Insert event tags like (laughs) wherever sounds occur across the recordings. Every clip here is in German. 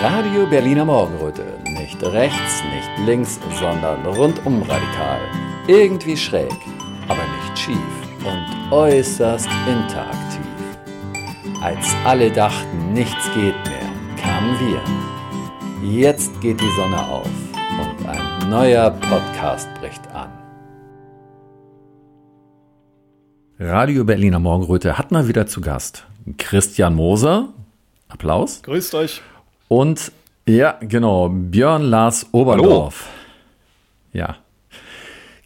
Radio Berliner Morgenröte. Nicht rechts, nicht links, sondern rundum radikal. Irgendwie schräg, aber nicht schief und äußerst interaktiv. Als alle dachten, nichts geht mehr, kamen wir. Jetzt geht die Sonne auf und ein neuer Podcast bricht an. Radio Berliner Morgenröte hat mal wieder zu Gast Christian Moser. Applaus. Grüßt euch. Und ja, genau, Björn Lars Oberndorf. Hallo. Ja.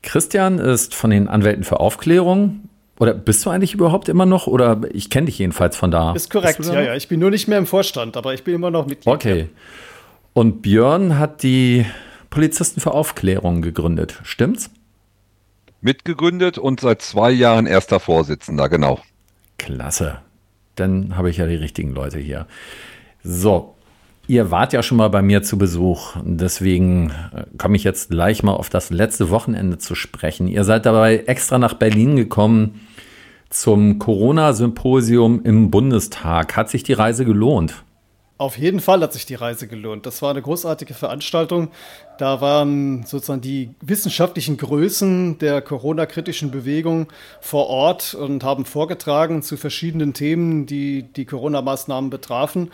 Christian ist von den Anwälten für Aufklärung. Oder bist du eigentlich überhaupt immer noch? Oder ich kenne dich jedenfalls von da. Ist korrekt, ja, ja. Ich bin nur nicht mehr im Vorstand, aber ich bin immer noch Mitglied. Okay. Und Björn hat die Polizisten für Aufklärung gegründet, stimmt's? Mitgegründet und seit zwei Jahren erster Vorsitzender, genau. Klasse. Dann habe ich ja die richtigen Leute hier. So, Ihr wart ja schon mal bei mir zu Besuch, deswegen äh, komme ich jetzt gleich mal auf das letzte Wochenende zu sprechen. Ihr seid dabei extra nach Berlin gekommen zum Corona-Symposium im Bundestag. Hat sich die Reise gelohnt? Auf jeden Fall hat sich die Reise gelohnt. Das war eine großartige Veranstaltung. Da waren sozusagen die wissenschaftlichen Größen der Corona-kritischen Bewegung vor Ort und haben vorgetragen zu verschiedenen Themen, die die Corona-Maßnahmen betrafen.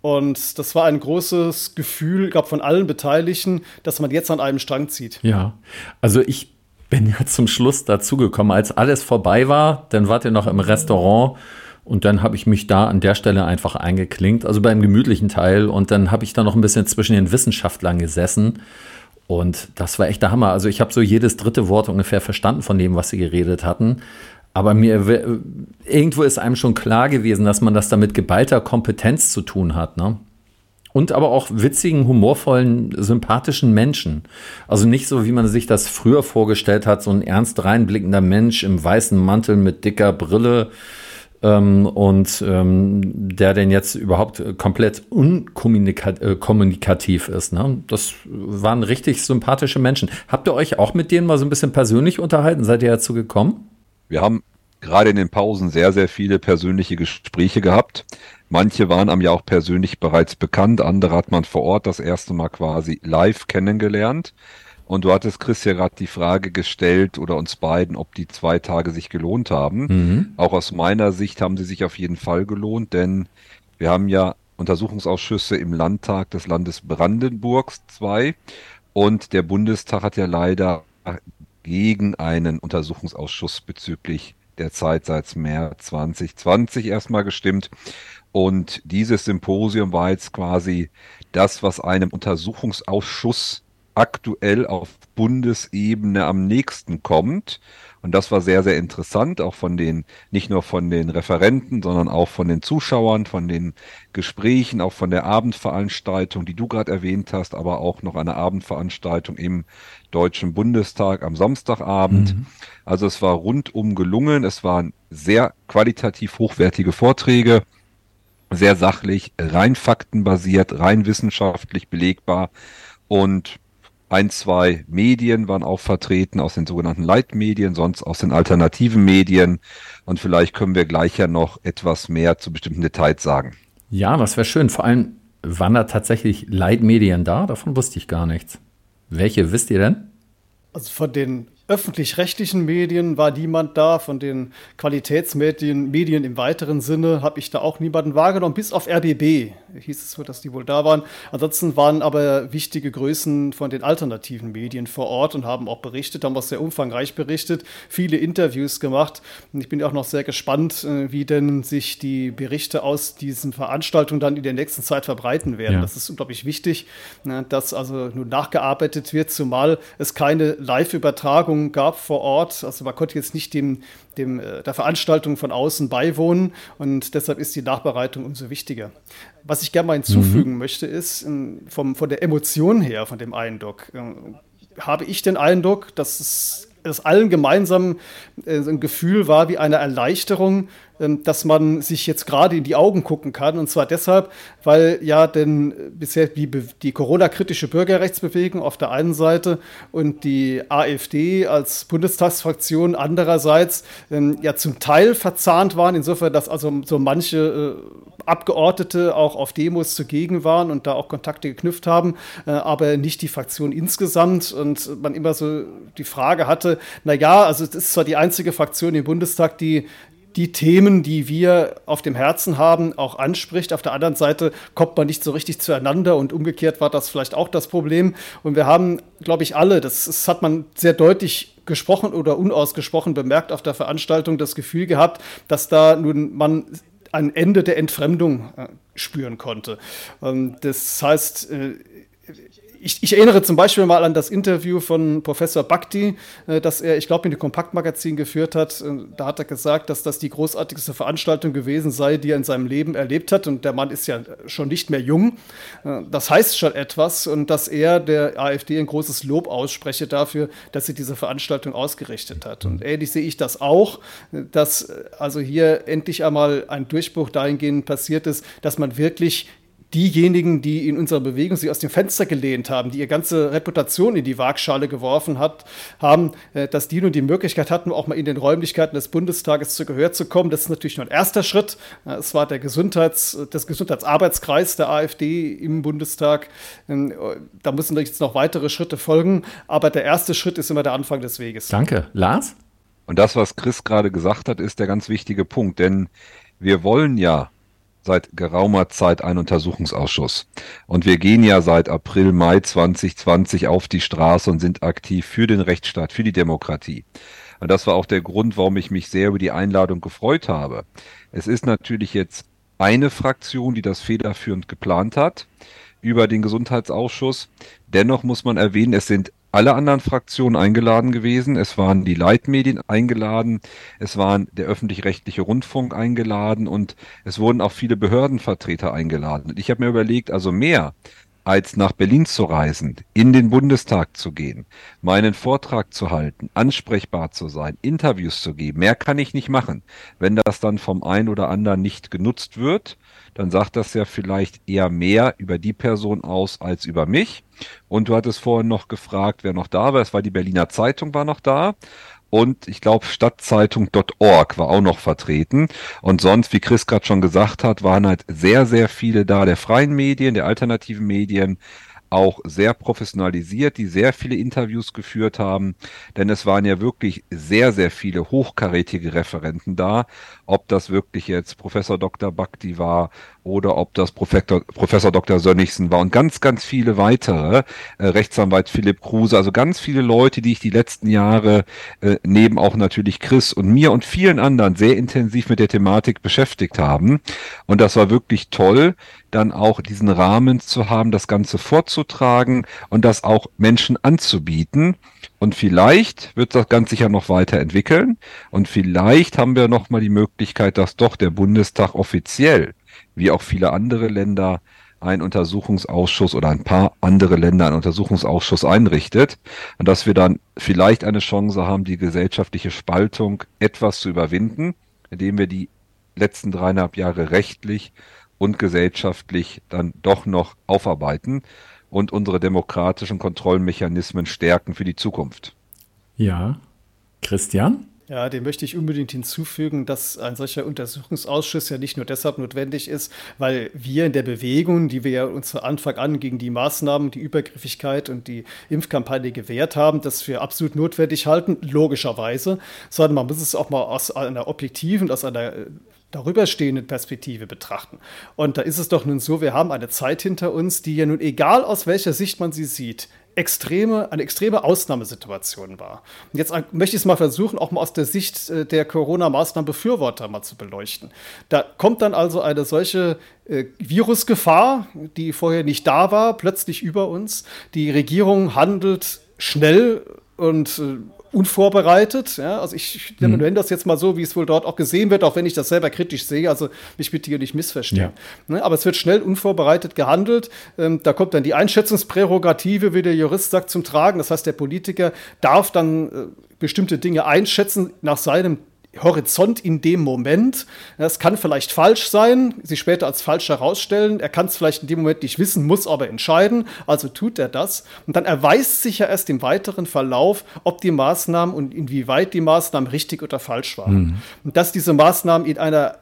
Und das war ein großes Gefühl, ich glaube, von allen Beteiligten, dass man jetzt an einem Strang zieht. Ja, also ich bin ja zum Schluss dazugekommen, als alles vorbei war, dann wart ihr noch im Restaurant und dann habe ich mich da an der Stelle einfach eingeklinkt, also beim gemütlichen Teil und dann habe ich da noch ein bisschen zwischen den Wissenschaftlern gesessen und das war echt der Hammer. Also ich habe so jedes dritte Wort ungefähr verstanden von dem, was sie geredet hatten. Aber mir irgendwo ist einem schon klar gewesen, dass man das da mit geballter Kompetenz zu tun hat, ne? Und aber auch witzigen, humorvollen, sympathischen Menschen. Also nicht so, wie man sich das früher vorgestellt hat, so ein ernst reinblickender Mensch im weißen Mantel mit dicker Brille ähm, und ähm, der denn jetzt überhaupt komplett unkommunikativ äh, ist. Ne? Das waren richtig sympathische Menschen. Habt ihr euch auch mit denen mal so ein bisschen persönlich unterhalten? Seid ihr dazu gekommen? Wir haben gerade in den Pausen sehr, sehr viele persönliche Gespräche gehabt. Manche waren am ja auch persönlich bereits bekannt, andere hat man vor Ort das erste Mal quasi live kennengelernt. Und du hattest Chris ja gerade die Frage gestellt oder uns beiden, ob die zwei Tage sich gelohnt haben. Mhm. Auch aus meiner Sicht haben sie sich auf jeden Fall gelohnt, denn wir haben ja Untersuchungsausschüsse im Landtag des Landes Brandenburgs zwei und der Bundestag hat ja leider gegen einen Untersuchungsausschuss bezüglich der Zeit seit März 2020 erstmal gestimmt. Und dieses Symposium war jetzt quasi das, was einem Untersuchungsausschuss aktuell auf Bundesebene am nächsten kommt. Und das war sehr, sehr interessant, auch von den, nicht nur von den Referenten, sondern auch von den Zuschauern, von den Gesprächen, auch von der Abendveranstaltung, die du gerade erwähnt hast, aber auch noch eine Abendveranstaltung im Deutschen Bundestag am Samstagabend. Mhm. Also es war rundum gelungen. Es waren sehr qualitativ hochwertige Vorträge, sehr sachlich, rein faktenbasiert, rein wissenschaftlich belegbar und ein, zwei Medien waren auch vertreten aus den sogenannten Leitmedien, sonst aus den alternativen Medien. Und vielleicht können wir gleich ja noch etwas mehr zu bestimmten Details sagen. Ja, das wäre schön. Vor allem waren da tatsächlich Leitmedien da? Davon wusste ich gar nichts. Welche wisst ihr denn? Also von den öffentlich-rechtlichen Medien war niemand da, von den Qualitätsmedien Medien im weiteren Sinne habe ich da auch niemanden wahrgenommen, bis auf RBB hieß es so, dass die wohl da waren. Ansonsten waren aber wichtige Größen von den alternativen Medien vor Ort und haben auch berichtet, haben auch sehr umfangreich berichtet, viele Interviews gemacht. Und ich bin auch noch sehr gespannt, äh, wie denn sich die Berichte aus diesen Veranstaltungen dann in der nächsten Zeit verbreiten werden. Ja. Das ist unglaublich wichtig, ne, dass also nun nachgearbeitet wird, zumal es keine Live-Übertragung gab vor Ort. Also man konnte jetzt nicht dem, dem, äh, der Veranstaltung von außen beiwohnen und deshalb ist die Nachbereitung umso wichtiger. Was ich gerne mal hinzufügen mhm. möchte, ist ähm, vom, von der Emotion her, von dem Eindruck, äh, habe ich den Eindruck, dass es dass allen gemeinsam äh, ein Gefühl war wie eine Erleichterung, dass man sich jetzt gerade in die Augen gucken kann. Und zwar deshalb, weil ja denn bisher die, die Corona-kritische Bürgerrechtsbewegung auf der einen Seite und die AfD als Bundestagsfraktion andererseits ähm, ja zum Teil verzahnt waren, insofern, dass also so manche äh, Abgeordnete auch auf Demos zugegen waren und da auch Kontakte geknüpft haben, äh, aber nicht die Fraktion insgesamt. Und man immer so die Frage hatte, na ja, also es ist zwar die einzige Fraktion im Bundestag, die die Themen, die wir auf dem Herzen haben, auch anspricht. Auf der anderen Seite kommt man nicht so richtig zueinander und umgekehrt war das vielleicht auch das Problem. Und wir haben, glaube ich, alle, das, das hat man sehr deutlich gesprochen oder unausgesprochen bemerkt auf der Veranstaltung, das Gefühl gehabt, dass da nun man ein Ende der Entfremdung äh, spüren konnte. Ähm, das heißt, äh, ich, ich, erinnere zum Beispiel mal an das Interview von Professor Bhakti, äh, das er, ich glaube, in dem Kompaktmagazin geführt hat. Äh, da hat er gesagt, dass das die großartigste Veranstaltung gewesen sei, die er in seinem Leben erlebt hat. Und der Mann ist ja schon nicht mehr jung. Äh, das heißt schon etwas. Und dass er der AfD ein großes Lob ausspreche dafür, dass sie diese Veranstaltung ausgerichtet hat. Und ähnlich sehe ich das auch, dass also hier endlich einmal ein Durchbruch dahingehend passiert ist, dass man wirklich diejenigen, die in unserer Bewegung sich aus dem Fenster gelehnt haben, die ihre ganze Reputation in die Waagschale geworfen hat, haben, äh, dass die nun die Möglichkeit hatten, auch mal in den Räumlichkeiten des Bundestages zu Gehör zu kommen. Das ist natürlich nur ein erster Schritt. Äh, es war der Gesundheits-, das Gesundheitsarbeitskreis der AfD im Bundestag. Ähm, da müssen jetzt noch weitere Schritte folgen. Aber der erste Schritt ist immer der Anfang des Weges. Danke. Lars? Und das, was Chris gerade gesagt hat, ist der ganz wichtige Punkt. Denn wir wollen ja seit geraumer Zeit einen Untersuchungsausschuss. Und wir gehen ja seit April, Mai 2020 auf die Straße und sind aktiv für den Rechtsstaat, für die Demokratie. Und das war auch der Grund, warum ich mich sehr über die Einladung gefreut habe. Es ist natürlich jetzt eine Fraktion, die das federführend geplant hat über den Gesundheitsausschuss. Dennoch muss man erwähnen, es sind alle anderen Fraktionen eingeladen gewesen. Es waren die Leitmedien eingeladen, es waren der öffentlich-rechtliche Rundfunk eingeladen und es wurden auch viele Behördenvertreter eingeladen. Und ich habe mir überlegt, also mehr als nach Berlin zu reisen, in den Bundestag zu gehen, meinen Vortrag zu halten, ansprechbar zu sein, Interviews zu geben. Mehr kann ich nicht machen. Wenn das dann vom einen oder anderen nicht genutzt wird, dann sagt das ja vielleicht eher mehr über die Person aus als über mich. Und du hattest vorhin noch gefragt, wer noch da war. Es war die Berliner Zeitung war noch da. Und ich glaube, Stadtzeitung.org war auch noch vertreten. Und sonst, wie Chris gerade schon gesagt hat, waren halt sehr, sehr viele da der freien Medien, der alternativen Medien, auch sehr professionalisiert, die sehr viele Interviews geführt haben, denn es waren ja wirklich sehr, sehr viele hochkarätige Referenten da, ob das wirklich jetzt Professor Dr. Bhakti war oder ob das Professor, Professor Dr. Sönnigsen war und ganz, ganz viele weitere, äh, Rechtsanwalt Philipp Kruse, also ganz viele Leute, die ich die letzten Jahre äh, neben auch natürlich Chris und mir und vielen anderen sehr intensiv mit der Thematik beschäftigt haben. Und das war wirklich toll, dann auch diesen Rahmen zu haben, das Ganze vorzutragen und das auch Menschen anzubieten. Und vielleicht wird das Ganze sich ja noch weiterentwickeln. Und vielleicht haben wir noch mal die Möglichkeit, dass doch der Bundestag offiziell, wie auch viele andere Länder, einen Untersuchungsausschuss oder ein paar andere Länder einen Untersuchungsausschuss einrichtet und dass wir dann vielleicht eine Chance haben, die gesellschaftliche Spaltung etwas zu überwinden, indem wir die letzten dreieinhalb Jahre rechtlich und gesellschaftlich dann doch noch aufarbeiten und unsere demokratischen Kontrollmechanismen stärken für die Zukunft. Ja. Christian? Ja, dem möchte ich unbedingt hinzufügen, dass ein solcher Untersuchungsausschuss ja nicht nur deshalb notwendig ist, weil wir in der Bewegung, die wir ja uns von Anfang an gegen die Maßnahmen, die Übergriffigkeit und die Impfkampagne gewährt haben, das für absolut notwendig halten, logischerweise, sondern man muss es auch mal aus einer objektiven, aus einer darüberstehenden Perspektive betrachten. Und da ist es doch nun so, wir haben eine Zeit hinter uns, die ja nun, egal aus welcher Sicht man sie sieht, extreme, eine extreme Ausnahmesituation war. Und jetzt möchte ich es mal versuchen, auch mal aus der Sicht äh, der Corona-Maßnahmen-Befürworter mal zu beleuchten. Da kommt dann also eine solche äh, Virusgefahr, die vorher nicht da war, plötzlich über uns. Die Regierung handelt schnell und äh, unvorbereitet. Ja? Also ich mhm. nenne das jetzt mal so, wie es wohl dort auch gesehen wird, auch wenn ich das selber kritisch sehe. Also mich bitte hier nicht missverstehen. Ja. Ne? Aber es wird schnell unvorbereitet gehandelt. Ähm, da kommt dann die Einschätzungsprärogative, wie der Jurist sagt, zum Tragen. Das heißt, der Politiker darf dann äh, bestimmte Dinge einschätzen nach seinem Horizont in dem Moment. Das kann vielleicht falsch sein, sich später als falsch herausstellen. Er kann es vielleicht in dem Moment nicht wissen, muss aber entscheiden. Also tut er das. Und dann erweist sich ja erst im weiteren Verlauf, ob die Maßnahmen und inwieweit die Maßnahmen richtig oder falsch waren. Mhm. Und dass diese Maßnahmen in einer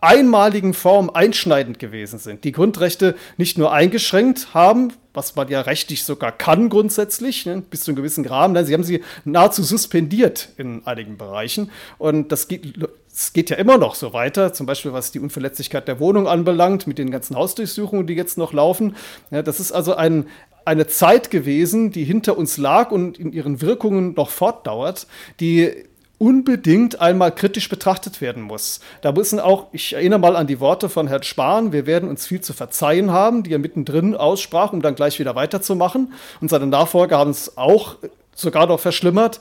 einmaligen Form einschneidend gewesen sind, die Grundrechte nicht nur eingeschränkt haben, was man ja rechtlich sogar kann grundsätzlich, ne, bis zu einem gewissen Rahmen. Sie haben sie nahezu suspendiert in einigen Bereichen. Und das geht, es geht ja immer noch so weiter, zum Beispiel was die Unverletzlichkeit der Wohnung anbelangt, mit den ganzen Hausdurchsuchungen, die jetzt noch laufen. Ja, das ist also ein, eine Zeit gewesen, die hinter uns lag und in ihren Wirkungen noch fortdauert, die unbedingt einmal kritisch betrachtet werden muss. Da müssen auch, ich erinnere mal an die Worte von Herrn Spahn, wir werden uns viel zu verzeihen haben, die er mittendrin aussprach, um dann gleich wieder weiterzumachen. Und seine Nachfolger haben es auch sogar noch verschlimmert.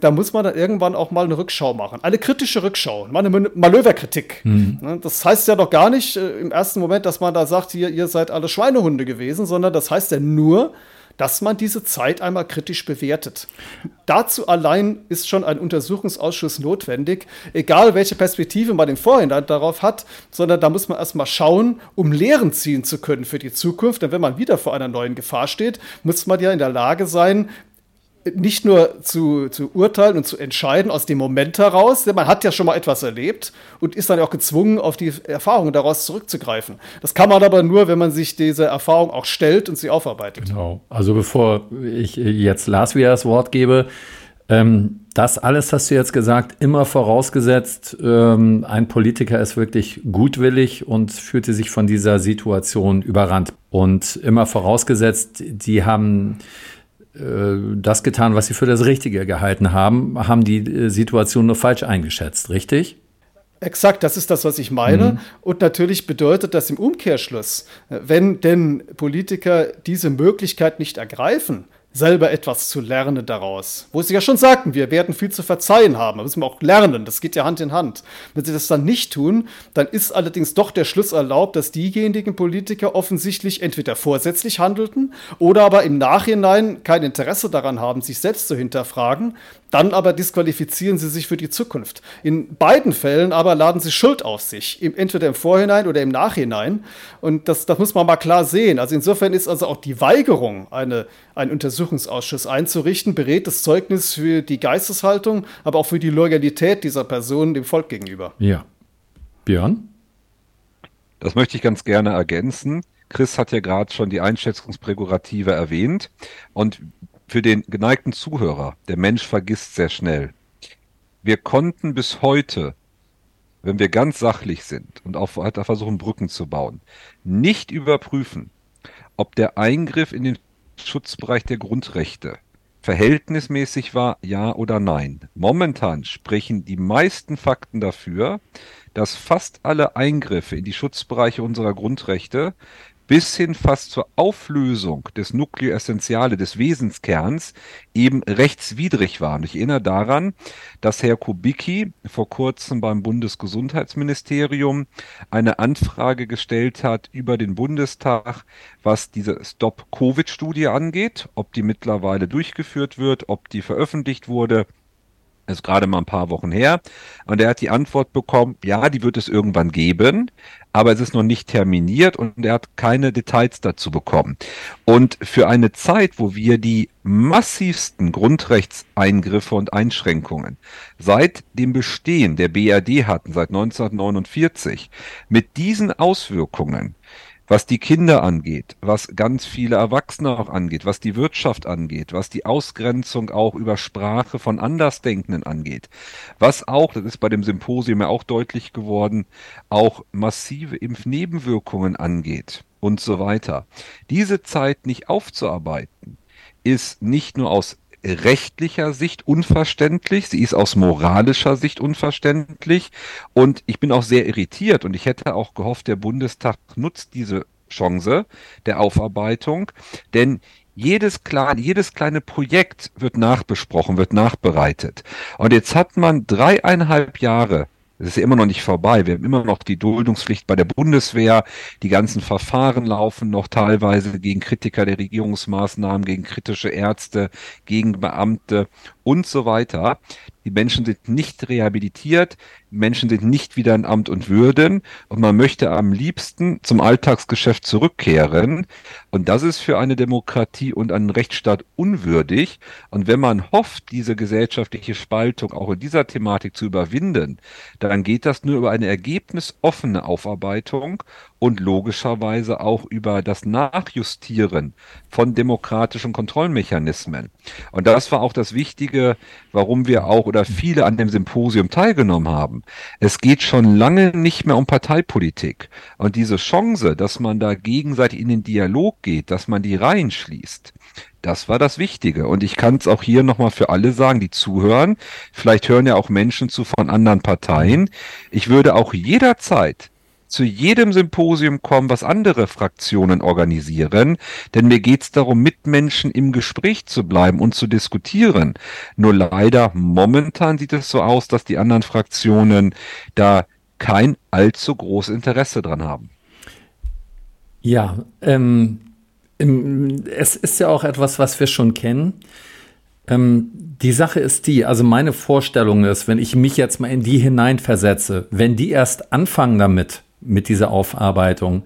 Da muss man dann irgendwann auch mal eine Rückschau machen. Eine kritische Rückschau, mal eine Manöverkritik. Mhm. Das heißt ja doch gar nicht äh, im ersten Moment, dass man da sagt, hier, ihr seid alle Schweinehunde gewesen, sondern das heißt ja nur, dass man diese Zeit einmal kritisch bewertet. Dazu allein ist schon ein Untersuchungsausschuss notwendig, egal welche Perspektive man im Vorhinein darauf hat, sondern da muss man erstmal schauen, um Lehren ziehen zu können für die Zukunft. Denn wenn man wieder vor einer neuen Gefahr steht, muss man ja in der Lage sein, nicht nur zu, zu urteilen und zu entscheiden aus dem Moment heraus, denn man hat ja schon mal etwas erlebt und ist dann auch gezwungen, auf die Erfahrungen daraus zurückzugreifen. Das kann man aber nur, wenn man sich diese Erfahrung auch stellt und sie aufarbeitet. Genau. Also bevor ich jetzt Lars wieder das Wort gebe, ähm, das alles hast du jetzt gesagt, immer vorausgesetzt, ähm, ein Politiker ist wirklich gutwillig und fühlte sich von dieser Situation überrannt. Und immer vorausgesetzt, die haben äh, das getan, was sie für das Richtige gehalten haben, haben die äh, Situation nur falsch eingeschätzt, richtig? Exakt, das ist das, was ich meine. Mhm. Und natürlich bedeutet das im Umkehrschluss, äh, wenn denn Politiker diese Möglichkeit nicht ergreifen, selber etwas zu lernen daraus. Wo sie ja schon sagten, wir werden viel zu verzeihen haben. Da müssen wir auch lernen. Das geht ja Hand in Hand. Wenn sie das dann nicht tun, dann ist allerdings doch der Schluss erlaubt, dass diejenigen Politiker offensichtlich entweder vorsätzlich handelten oder aber im Nachhinein kein Interesse daran haben, sich selbst zu hinterfragen, dann aber disqualifizieren sie sich für die Zukunft. In beiden Fällen aber laden sie Schuld auf sich, entweder im Vorhinein oder im Nachhinein. Und das, das muss man mal klar sehen. Also insofern ist also auch die Weigerung, eine, einen Untersuchungsausschuss einzurichten, beredtes Zeugnis für die Geisteshaltung, aber auch für die Loyalität dieser Person dem Volk gegenüber. Ja. Björn? Das möchte ich ganz gerne ergänzen. Chris hat ja gerade schon die Einschätzungsprägurative erwähnt. Und für den geneigten Zuhörer, der Mensch vergisst sehr schnell. Wir konnten bis heute, wenn wir ganz sachlich sind und auch weiter versuchen, Brücken zu bauen, nicht überprüfen, ob der Eingriff in den Schutzbereich der Grundrechte verhältnismäßig war, ja oder nein. Momentan sprechen die meisten Fakten dafür, dass fast alle Eingriffe in die Schutzbereiche unserer Grundrechte bis hin fast zur Auflösung des Nucleo Essentiale, des Wesenskerns, eben rechtswidrig waren. Ich erinnere daran, dass Herr Kubicki vor kurzem beim Bundesgesundheitsministerium eine Anfrage gestellt hat über den Bundestag, was diese Stop-Covid-Studie angeht, ob die mittlerweile durchgeführt wird, ob die veröffentlicht wurde ist gerade mal ein paar Wochen her. Und er hat die Antwort bekommen, ja, die wird es irgendwann geben, aber es ist noch nicht terminiert und er hat keine Details dazu bekommen. Und für eine Zeit, wo wir die massivsten Grundrechtseingriffe und Einschränkungen seit dem Bestehen der BRD hatten, seit 1949, mit diesen Auswirkungen was die Kinder angeht, was ganz viele Erwachsene auch angeht, was die Wirtschaft angeht, was die Ausgrenzung auch über Sprache von Andersdenkenden angeht, was auch, das ist bei dem Symposium ja auch deutlich geworden, auch massive Impfnebenwirkungen angeht und so weiter. Diese Zeit nicht aufzuarbeiten, ist nicht nur aus rechtlicher Sicht unverständlich, sie ist aus moralischer Sicht unverständlich. Und ich bin auch sehr irritiert und ich hätte auch gehofft, der Bundestag nutzt diese Chance der Aufarbeitung, denn jedes kleine, jedes kleine Projekt wird nachbesprochen, wird nachbereitet. Und jetzt hat man dreieinhalb Jahre es ist ja immer noch nicht vorbei. Wir haben immer noch die Duldungspflicht bei der Bundeswehr. Die ganzen Verfahren laufen noch teilweise gegen Kritiker der Regierungsmaßnahmen, gegen kritische Ärzte, gegen Beamte und so weiter. Die Menschen sind nicht rehabilitiert, die Menschen sind nicht wieder in Amt und Würden und man möchte am liebsten zum Alltagsgeschäft zurückkehren. Und das ist für eine Demokratie und einen Rechtsstaat unwürdig. Und wenn man hofft, diese gesellschaftliche Spaltung auch in dieser Thematik zu überwinden, dann geht das nur über eine ergebnisoffene Aufarbeitung und logischerweise auch über das Nachjustieren von demokratischen Kontrollmechanismen. Und das war auch das Wichtige, warum wir auch oder viele an dem Symposium teilgenommen haben. Es geht schon lange nicht mehr um Parteipolitik. Und diese Chance, dass man da gegenseitig in den Dialog geht, dass man die Reihen schließt, das war das Wichtige. Und ich kann es auch hier nochmal für alle sagen, die zuhören. Vielleicht hören ja auch Menschen zu von anderen Parteien. Ich würde auch jederzeit zu jedem Symposium kommen, was andere Fraktionen organisieren, denn mir geht es darum, mit Menschen im Gespräch zu bleiben und zu diskutieren. Nur leider momentan sieht es so aus, dass die anderen Fraktionen da kein allzu großes Interesse dran haben. Ja, ähm, es ist ja auch etwas, was wir schon kennen. Ähm, die Sache ist die, also meine Vorstellung ist, wenn ich mich jetzt mal in die hineinversetze, wenn die erst anfangen damit, mit dieser Aufarbeitung.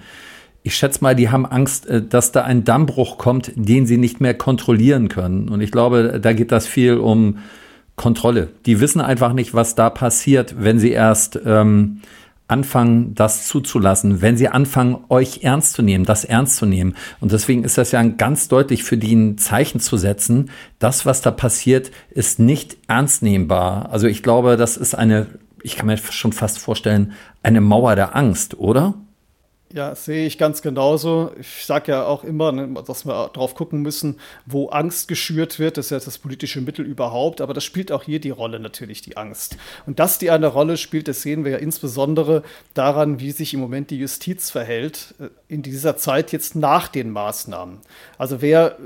Ich schätze mal, die haben Angst, äh, dass da ein Dammbruch kommt, den sie nicht mehr kontrollieren können. Und ich glaube, da geht das viel um Kontrolle. Die wissen einfach nicht, was da passiert, wenn sie erst ähm, anfangen, das zuzulassen, wenn sie anfangen, euch ernst zu nehmen, das ernst zu nehmen. Und deswegen ist das ja ganz deutlich für die ein Zeichen zu setzen. Das, was da passiert, ist nicht ernst nehmbar. Also ich glaube, das ist eine ich kann mir schon fast vorstellen, eine Mauer der Angst, oder? Ja, sehe ich ganz genauso. Ich sage ja auch immer, ne, dass wir drauf gucken müssen, wo Angst geschürt wird. Das ist ja das politische Mittel überhaupt, aber das spielt auch hier die Rolle natürlich, die Angst. Und dass die eine Rolle spielt, das sehen wir ja insbesondere daran, wie sich im Moment die Justiz verhält äh, in dieser Zeit jetzt nach den Maßnahmen. Also wer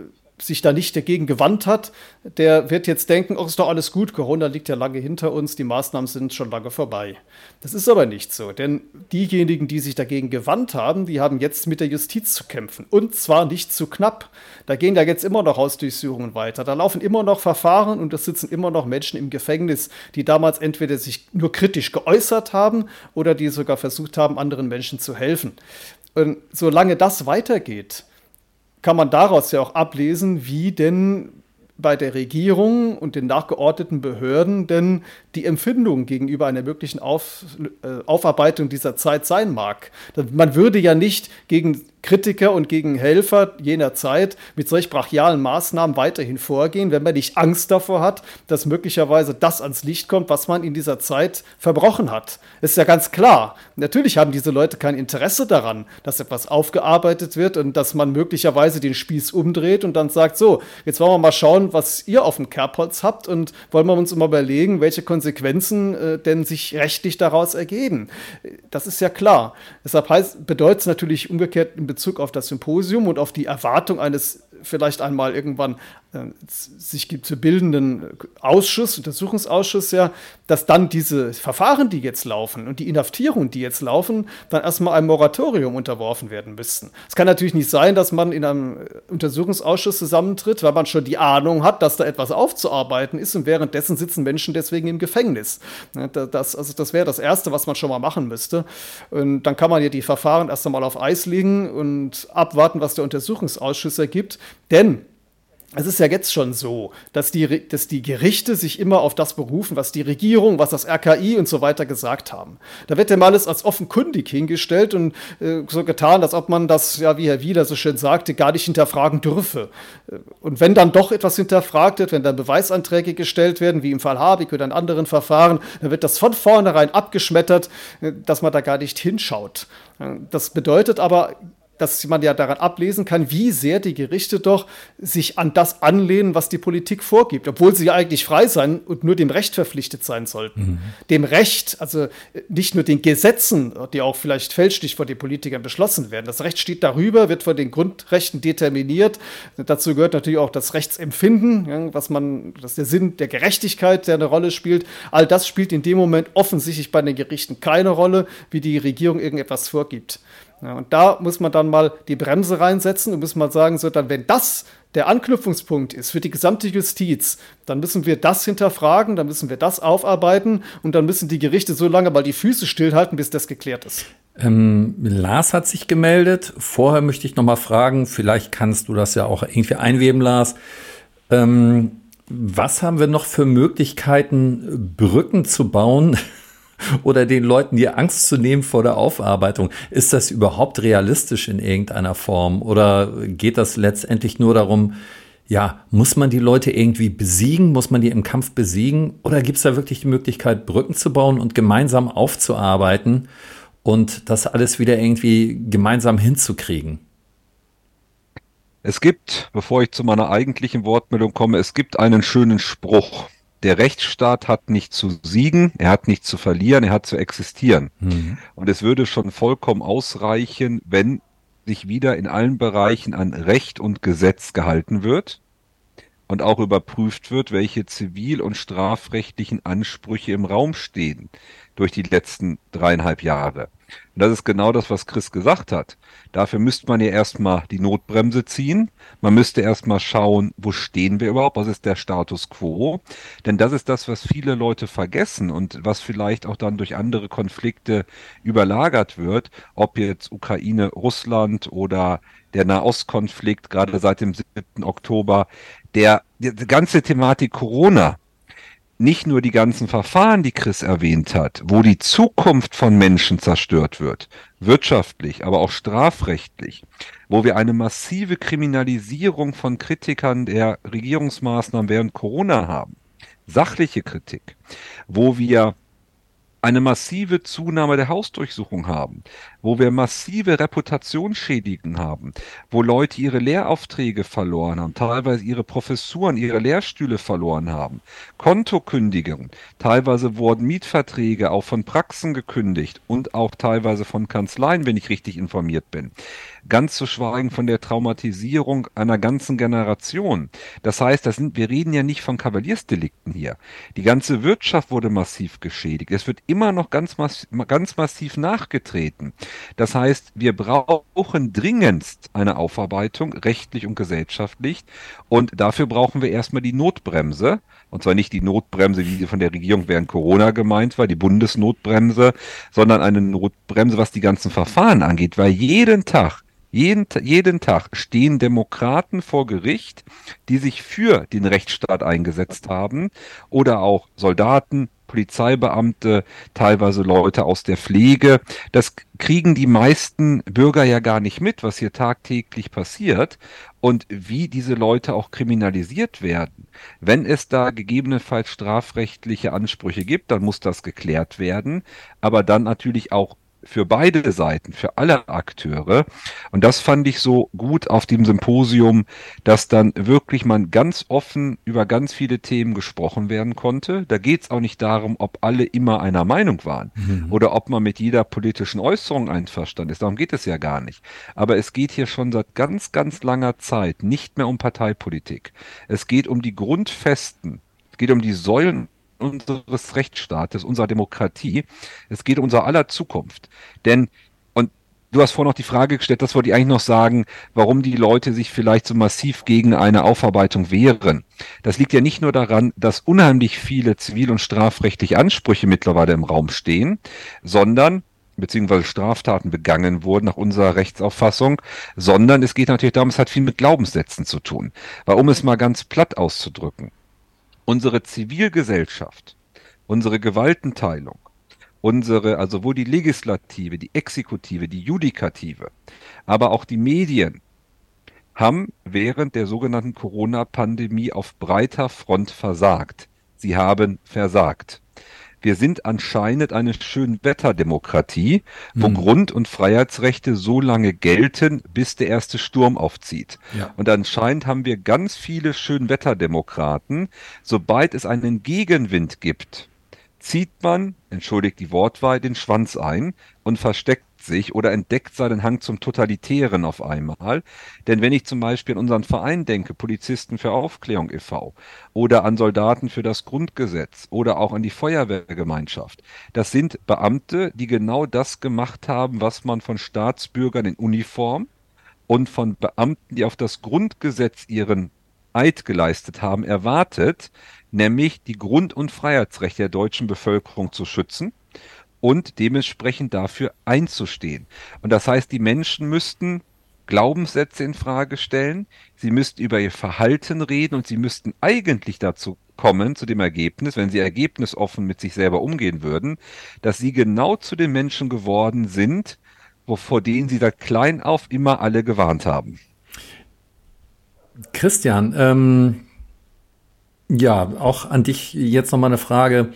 sich da nicht dagegen gewandt hat, der wird jetzt denken, oh, ist doch alles gut, Corona liegt ja lange hinter uns, die Maßnahmen sind schon lange vorbei. Das ist aber nicht so, denn diejenigen, die sich dagegen gewandt haben, die haben jetzt mit der Justiz zu kämpfen. Und zwar nicht zu knapp. Da gehen ja jetzt immer noch Hausdurchsuchungen weiter. Da laufen immer noch Verfahren und es sitzen immer noch Menschen im Gefängnis, die damals entweder sich nur kritisch geäußert haben oder die sogar versucht haben, anderen Menschen zu helfen. Und solange das weitergeht, kann man daraus ja auch ablesen, wie denn bei der Regierung und den nachgeordneten Behörden denn die Empfindung gegenüber einer möglichen Auf, äh, Aufarbeitung dieser Zeit sein mag. Man würde ja nicht gegen Kritiker und gegen Helfer jener Zeit mit solch brachialen Maßnahmen weiterhin vorgehen, wenn man nicht Angst davor hat, dass möglicherweise das ans Licht kommt, was man in dieser Zeit verbrochen hat. Ist ja ganz klar. Natürlich haben diese Leute kein Interesse daran, dass etwas aufgearbeitet wird und dass man möglicherweise den Spieß umdreht und dann sagt, so, jetzt wollen wir mal schauen, was ihr auf dem Kerbholz habt und wollen wir uns mal überlegen, welche Konsequenzen äh, denn sich rechtlich daraus ergeben. Das ist ja klar. Deshalb bedeutet es natürlich umgekehrt in Bezug auf das Symposium und auf die Erwartung eines vielleicht einmal irgendwann sich zu bildenden Ausschuss, Untersuchungsausschuss, ja, dass dann diese Verfahren, die jetzt laufen und die Inhaftierungen, die jetzt laufen, dann erstmal einem Moratorium unterworfen werden müssten. Es kann natürlich nicht sein, dass man in einem Untersuchungsausschuss zusammentritt, weil man schon die Ahnung hat, dass da etwas aufzuarbeiten ist und währenddessen sitzen Menschen deswegen im Gefängnis. Das, also das wäre das Erste, was man schon mal machen müsste. Und dann kann man ja die Verfahren erst einmal auf Eis legen und abwarten, was der Untersuchungsausschuss ergibt. Denn es ist ja jetzt schon so, dass die, dass die Gerichte sich immer auf das berufen, was die Regierung, was das RKI und so weiter gesagt haben. Da wird dem alles als offenkundig hingestellt und äh, so getan, als ob man das, ja, wie Herr Wieler so schön sagte, gar nicht hinterfragen dürfe. Äh, und wenn dann doch etwas hinterfragt wird, wenn dann Beweisanträge gestellt werden, wie im Fall Habig oder in anderen Verfahren, dann wird das von vornherein abgeschmettert, äh, dass man da gar nicht hinschaut. Äh, das bedeutet aber dass man ja daran ablesen kann, wie sehr die Gerichte doch sich an das anlehnen, was die Politik vorgibt, obwohl sie ja eigentlich frei sein und nur dem Recht verpflichtet sein sollten. Mhm. Dem Recht, also nicht nur den Gesetzen, die auch vielleicht fälschlich von den Politikern beschlossen werden. Das Recht steht darüber, wird von den Grundrechten determiniert. Dazu gehört natürlich auch das Rechtsempfinden, was man, das ist der Sinn der Gerechtigkeit, der eine Rolle spielt. All das spielt in dem Moment offensichtlich bei den Gerichten keine Rolle, wie die Regierung irgendetwas vorgibt. Ja, und da muss man dann mal die Bremse reinsetzen und muss mal sagen, so dann, wenn das der Anknüpfungspunkt ist für die gesamte Justiz, dann müssen wir das hinterfragen, dann müssen wir das aufarbeiten und dann müssen die Gerichte so lange mal die Füße stillhalten, bis das geklärt ist. Ähm, Lars hat sich gemeldet. Vorher möchte ich noch mal fragen, vielleicht kannst du das ja auch irgendwie einweben, Lars. Ähm, was haben wir noch für Möglichkeiten, Brücken zu bauen oder den Leuten die Angst zu nehmen vor der Aufarbeitung? Ist das überhaupt realistisch in irgendeiner Form oder geht das letztendlich nur darum, ja, muss man die Leute irgendwie besiegen? Muss man die im Kampf besiegen? Oder gibt es da wirklich die Möglichkeit, Brücken zu bauen und gemeinsam aufzuarbeiten und das alles wieder irgendwie gemeinsam hinzukriegen? Es gibt, bevor ich zu meiner eigentlichen Wortmeldung komme, es gibt einen schönen Spruch. Der Rechtsstaat hat nicht zu siegen, er hat nicht zu verlieren, er hat zu existieren. Mhm. Und es würde schon vollkommen ausreichen, wenn sich wieder in allen Bereichen an Recht und Gesetz gehalten wird und auch überprüft wird, welche zivil- und strafrechtlichen Ansprüche im Raum stehen durch die letzten dreieinhalb Jahre. Und das ist genau das, was Chris gesagt hat. Dafür müsste man ja erstmal die Notbremse ziehen. Man müsste erstmal schauen, wo stehen wir überhaupt? Was ist der Status quo? Denn das ist das, was viele Leute vergessen und was vielleicht auch dann durch andere Konflikte überlagert wird. Ob jetzt Ukraine, Russland oder der Nahostkonflikt, gerade seit dem 7. Oktober. Der, die ganze Thematik Corona nicht nur die ganzen Verfahren, die Chris erwähnt hat, wo die Zukunft von Menschen zerstört wird, wirtschaftlich, aber auch strafrechtlich, wo wir eine massive Kriminalisierung von Kritikern der Regierungsmaßnahmen während Corona haben, sachliche Kritik, wo wir eine massive Zunahme der Hausdurchsuchung haben, wo wir massive Reputationsschädigen haben, wo Leute ihre Lehraufträge verloren haben, teilweise ihre Professuren, ihre Lehrstühle verloren haben, Kontokündigungen, teilweise wurden Mietverträge auch von Praxen gekündigt und auch teilweise von Kanzleien, wenn ich richtig informiert bin ganz zu schweigen von der Traumatisierung einer ganzen Generation. Das heißt, das sind, wir reden ja nicht von Kavaliersdelikten hier. Die ganze Wirtschaft wurde massiv geschädigt. Es wird immer noch ganz, massiv, ganz massiv nachgetreten. Das heißt, wir brauchen dringendst eine Aufarbeitung, rechtlich und gesellschaftlich. Und dafür brauchen wir erstmal die Notbremse. Und zwar nicht die Notbremse, wie sie von der Regierung während Corona gemeint war, die Bundesnotbremse, sondern eine Notbremse, was die ganzen Verfahren angeht. Weil jeden Tag jeden, jeden Tag stehen Demokraten vor Gericht, die sich für den Rechtsstaat eingesetzt haben oder auch Soldaten, Polizeibeamte, teilweise Leute aus der Pflege. Das kriegen die meisten Bürger ja gar nicht mit, was hier tagtäglich passiert und wie diese Leute auch kriminalisiert werden. Wenn es da gegebenenfalls strafrechtliche Ansprüche gibt, dann muss das geklärt werden, aber dann natürlich auch für beide Seiten, für alle Akteure. Und das fand ich so gut auf dem Symposium, dass dann wirklich man ganz offen über ganz viele Themen gesprochen werden konnte. Da geht es auch nicht darum, ob alle immer einer Meinung waren mhm. oder ob man mit jeder politischen Äußerung einverstanden ist. Darum geht es ja gar nicht. Aber es geht hier schon seit ganz, ganz langer Zeit nicht mehr um Parteipolitik. Es geht um die Grundfesten. Es geht um die Säulen unseres Rechtsstaates, unserer Demokratie. Es geht um unser aller Zukunft. Denn, und du hast vorhin noch die Frage gestellt, das wollte ich eigentlich noch sagen, warum die Leute sich vielleicht so massiv gegen eine Aufarbeitung wehren. Das liegt ja nicht nur daran, dass unheimlich viele zivil- und strafrechtliche Ansprüche mittlerweile im Raum stehen, sondern beziehungsweise Straftaten begangen wurden nach unserer Rechtsauffassung, sondern es geht natürlich darum, es hat viel mit Glaubenssätzen zu tun. Weil um es mal ganz platt auszudrücken, unsere Zivilgesellschaft, unsere Gewaltenteilung, unsere, also wo die Legislative, die Exekutive, die Judikative, aber auch die Medien haben während der sogenannten Corona-Pandemie auf breiter Front versagt. Sie haben versagt wir sind anscheinend eine Schönwetterdemokratie, wo hm. Grund- und Freiheitsrechte so lange gelten, bis der erste Sturm aufzieht. Ja. Und anscheinend haben wir ganz viele Schönwetterdemokraten. Sobald es einen Gegenwind gibt, zieht man, entschuldigt die Wortwahl, den Schwanz ein und versteckt sich oder entdeckt seinen Hang zum Totalitären auf einmal. Denn wenn ich zum Beispiel an unseren Verein denke, Polizisten für Aufklärung e.V. oder an Soldaten für das Grundgesetz oder auch an die Feuerwehrgemeinschaft, das sind Beamte, die genau das gemacht haben, was man von Staatsbürgern in Uniform und von Beamten, die auf das Grundgesetz ihren Eid geleistet haben, erwartet, nämlich die Grund- und Freiheitsrechte der deutschen Bevölkerung zu schützen und dementsprechend dafür einzustehen. Und das heißt, die Menschen müssten Glaubenssätze in Frage stellen, sie müssten über ihr Verhalten reden und sie müssten eigentlich dazu kommen, zu dem Ergebnis, wenn sie ergebnisoffen mit sich selber umgehen würden, dass sie genau zu den Menschen geworden sind, vor denen sie seit klein auf immer alle gewarnt haben. Christian, ähm, ja, auch an dich jetzt nochmal eine Frage.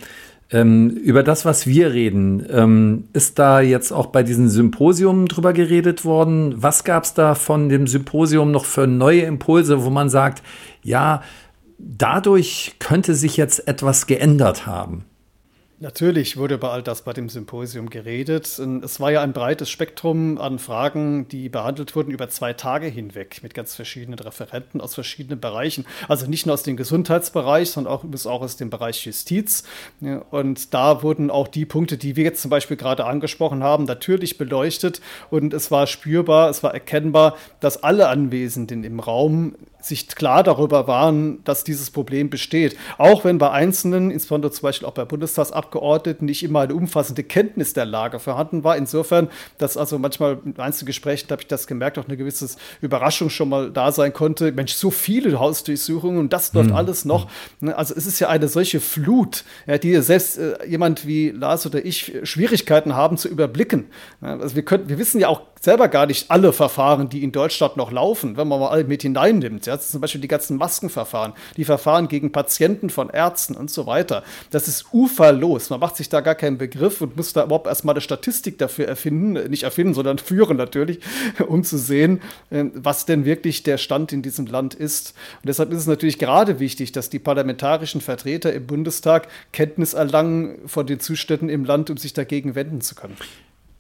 Ähm, über das, was wir reden, ähm, ist da jetzt auch bei diesem Symposium drüber geredet worden? Was gab es da von dem Symposium noch für neue Impulse, wo man sagt, ja, dadurch könnte sich jetzt etwas geändert haben? Natürlich wurde über all das bei dem Symposium geredet. Es war ja ein breites Spektrum an Fragen, die behandelt wurden über zwei Tage hinweg mit ganz verschiedenen Referenten aus verschiedenen Bereichen. Also nicht nur aus dem Gesundheitsbereich, sondern auch, auch aus dem Bereich Justiz. Und da wurden auch die Punkte, die wir jetzt zum Beispiel gerade angesprochen haben, natürlich beleuchtet. Und es war spürbar, es war erkennbar, dass alle Anwesenden im Raum sich klar darüber waren, dass dieses Problem besteht. Auch wenn bei Einzelnen, insbesondere zum Beispiel auch bei Bundestagsabgeordneten, nicht immer eine umfassende Kenntnis der Lage vorhanden war. Insofern, dass also manchmal in Einzelgesprächen, habe ich das gemerkt, auch eine gewisse Überraschung schon mal da sein konnte. Mensch, so viele Hausdurchsuchungen und das läuft mhm. alles noch. Ne, also es ist ja eine solche Flut, die selbst äh, jemand wie Lars oder ich Schwierigkeiten haben zu überblicken. Also wir, können, wir wissen ja auch selber gar nicht alle Verfahren, die in Deutschland noch laufen, wenn man mal alle mit hineinnimmt. Ja, zum Beispiel die ganzen Maskenverfahren, die Verfahren gegen Patienten von Ärzten und so weiter. Das ist uferlos. Man macht sich da gar keinen Begriff und muss da überhaupt erstmal eine Statistik dafür erfinden, nicht erfinden, sondern (laughs) führen natürlich, um zu sehen, äh, was denn wirklich der Stand in diesem Land ist. Und deshalb ist es natürlich gerade wichtig, dass die parlamentarischen Vertreter im Bundestag Kenntnis erlangen von den Zuständen im Land, um sich dagegen wenden zu können.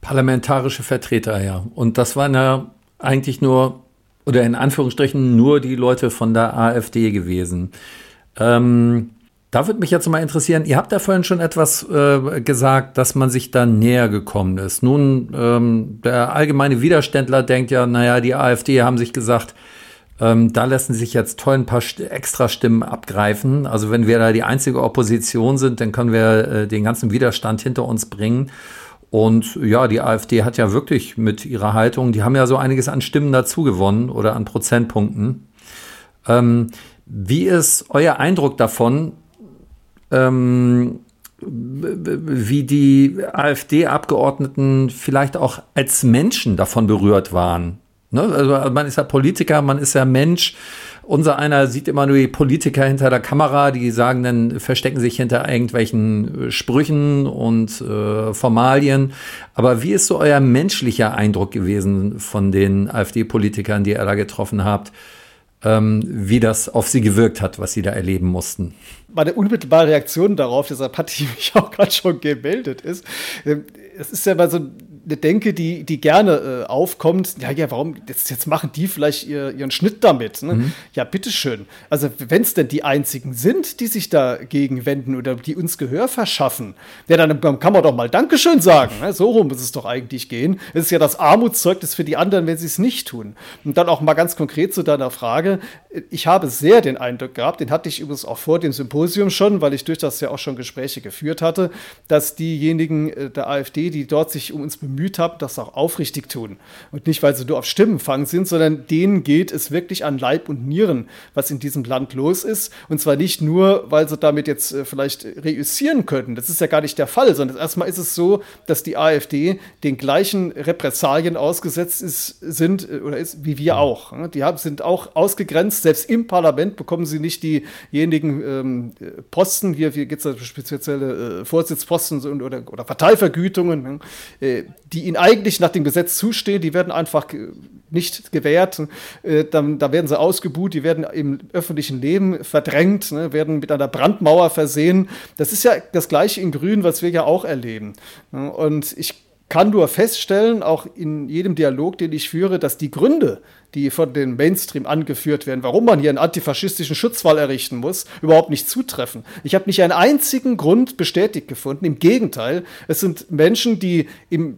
Parlamentarische Vertreter, ja. Und das waren ja eigentlich nur, oder in Anführungsstrichen nur die Leute von der AfD gewesen. Ähm, da würde mich jetzt mal interessieren, ihr habt ja vorhin schon etwas äh, gesagt, dass man sich da näher gekommen ist. Nun, ähm, der allgemeine Widerständler denkt ja, naja, die AfD haben sich gesagt, ähm, da lassen sich jetzt toll ein paar extra Stimmen abgreifen. Also wenn wir da die einzige Opposition sind, dann können wir äh, den ganzen Widerstand hinter uns bringen. Und ja, die AfD hat ja wirklich mit ihrer Haltung, die haben ja so einiges an Stimmen dazu gewonnen oder an Prozentpunkten. Ähm, wie ist euer Eindruck davon, ähm, wie die AfD-Abgeordneten vielleicht auch als Menschen davon berührt waren? Ne? Also man ist ja Politiker, man ist ja Mensch. Unser einer sieht immer nur die Politiker hinter der Kamera, die sagen dann, verstecken sich hinter irgendwelchen äh, Sprüchen und äh, Formalien. Aber wie ist so euer menschlicher Eindruck gewesen von den AfD-Politikern, die ihr da getroffen habt? Ähm, wie das auf sie gewirkt hat, was sie da erleben mussten. Meine unmittelbare Reaktion darauf, deshalb hatte ich mich auch gerade schon gemeldet, ist, äh, es ist ja mal so eine Denke, die, die gerne äh, aufkommt, ja, ja, warum, jetzt, jetzt machen die vielleicht ihr, ihren Schnitt damit. Ne? Mhm. Ja, bitteschön. Also, wenn es denn die einzigen sind, die sich dagegen wenden oder die uns Gehör verschaffen, ja, dann kann man doch mal Dankeschön sagen. Ne? So rum muss es doch eigentlich gehen. Es ist ja das Armutszeugnis für die anderen, wenn sie es nicht tun. Und dann auch mal ganz konkret zu deiner Frage. Ich habe sehr den Eindruck gehabt, den hatte ich übrigens auch vor dem Symposium schon, weil ich durch das ja auch schon Gespräche geführt hatte, dass diejenigen äh, der AfD, die dort sich um uns bemühen, bemüht habe, das auch aufrichtig tun. Und nicht, weil sie nur auf Stimmenfang sind, sondern denen geht es wirklich an Leib und Nieren, was in diesem Land los ist. Und zwar nicht nur, weil sie damit jetzt äh, vielleicht reüssieren könnten. Das ist ja gar nicht der Fall, sondern erstmal ist es so, dass die AfD den gleichen Repressalien ausgesetzt ist, sind äh, oder ist wie wir auch. Die haben, sind auch ausgegrenzt. Selbst im Parlament bekommen sie nicht diejenigen ähm, Posten, hier, hier gibt es spezielle äh, Vorsitzposten oder, oder Parteivergütungen, äh, die ihnen eigentlich nach dem Gesetz zustehen, die werden einfach nicht gewährt. Äh, dann, da werden sie ausgebuht, die werden im öffentlichen Leben verdrängt, ne, werden mit einer Brandmauer versehen. Das ist ja das Gleiche in Grün, was wir ja auch erleben. Und ich kann nur feststellen, auch in jedem Dialog, den ich führe, dass die Gründe, die von den Mainstream angeführt werden, warum man hier einen antifaschistischen Schutzwall errichten muss, überhaupt nicht zutreffen. Ich habe nicht einen einzigen Grund bestätigt gefunden. Im Gegenteil, es sind Menschen, die im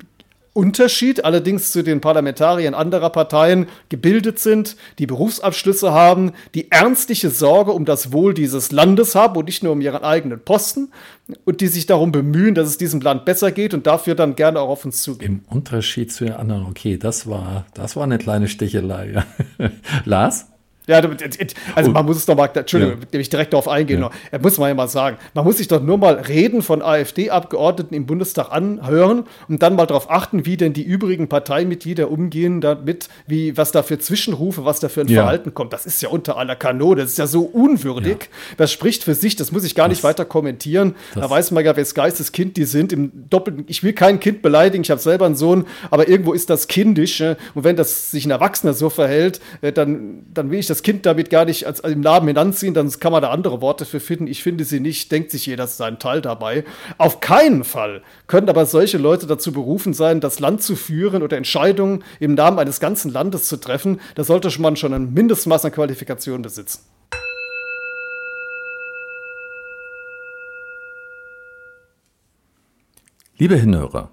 Unterschied allerdings zu den Parlamentariern anderer Parteien gebildet sind, die Berufsabschlüsse haben, die ernstliche Sorge um das Wohl dieses Landes haben und nicht nur um ihren eigenen Posten und die sich darum bemühen, dass es diesem Land besser geht und dafür dann gerne auch auf uns zugehen. Im Unterschied zu den anderen, okay, das war, das war eine kleine Stichelei. (laughs) Lars? Ja, also man muss es doch mal, Entschuldigung, ja. ich direkt darauf eingehen, ja. noch, muss man ja mal sagen, man muss sich doch nur mal Reden von AfD-Abgeordneten im Bundestag anhören und dann mal darauf achten, wie denn die übrigen Parteimitglieder umgehen damit, wie, was da für Zwischenrufe, was da für ein ja. Verhalten kommt. Das ist ja unter aller Kanone, das ist ja so unwürdig. Das spricht für sich, das muss ich gar das, nicht weiter kommentieren. Da weiß man ja, wes Geistes Kind die sind. Im Doppelten, ich will kein Kind beleidigen, ich habe selber einen Sohn, aber irgendwo ist das kindisch. Und wenn das sich ein Erwachsener so verhält, äh, dann, dann will ich das das Kind damit gar nicht als, als im Namen hinanziehen, dann kann man da andere Worte für finden. Ich finde sie nicht, denkt sich jeder seinen Teil dabei. Auf keinen Fall können aber solche Leute dazu berufen sein, das Land zu führen oder Entscheidungen im Namen eines ganzen Landes zu treffen. Da sollte man schon ein Mindestmaß an Qualifikation besitzen. Liebe Hinhörer,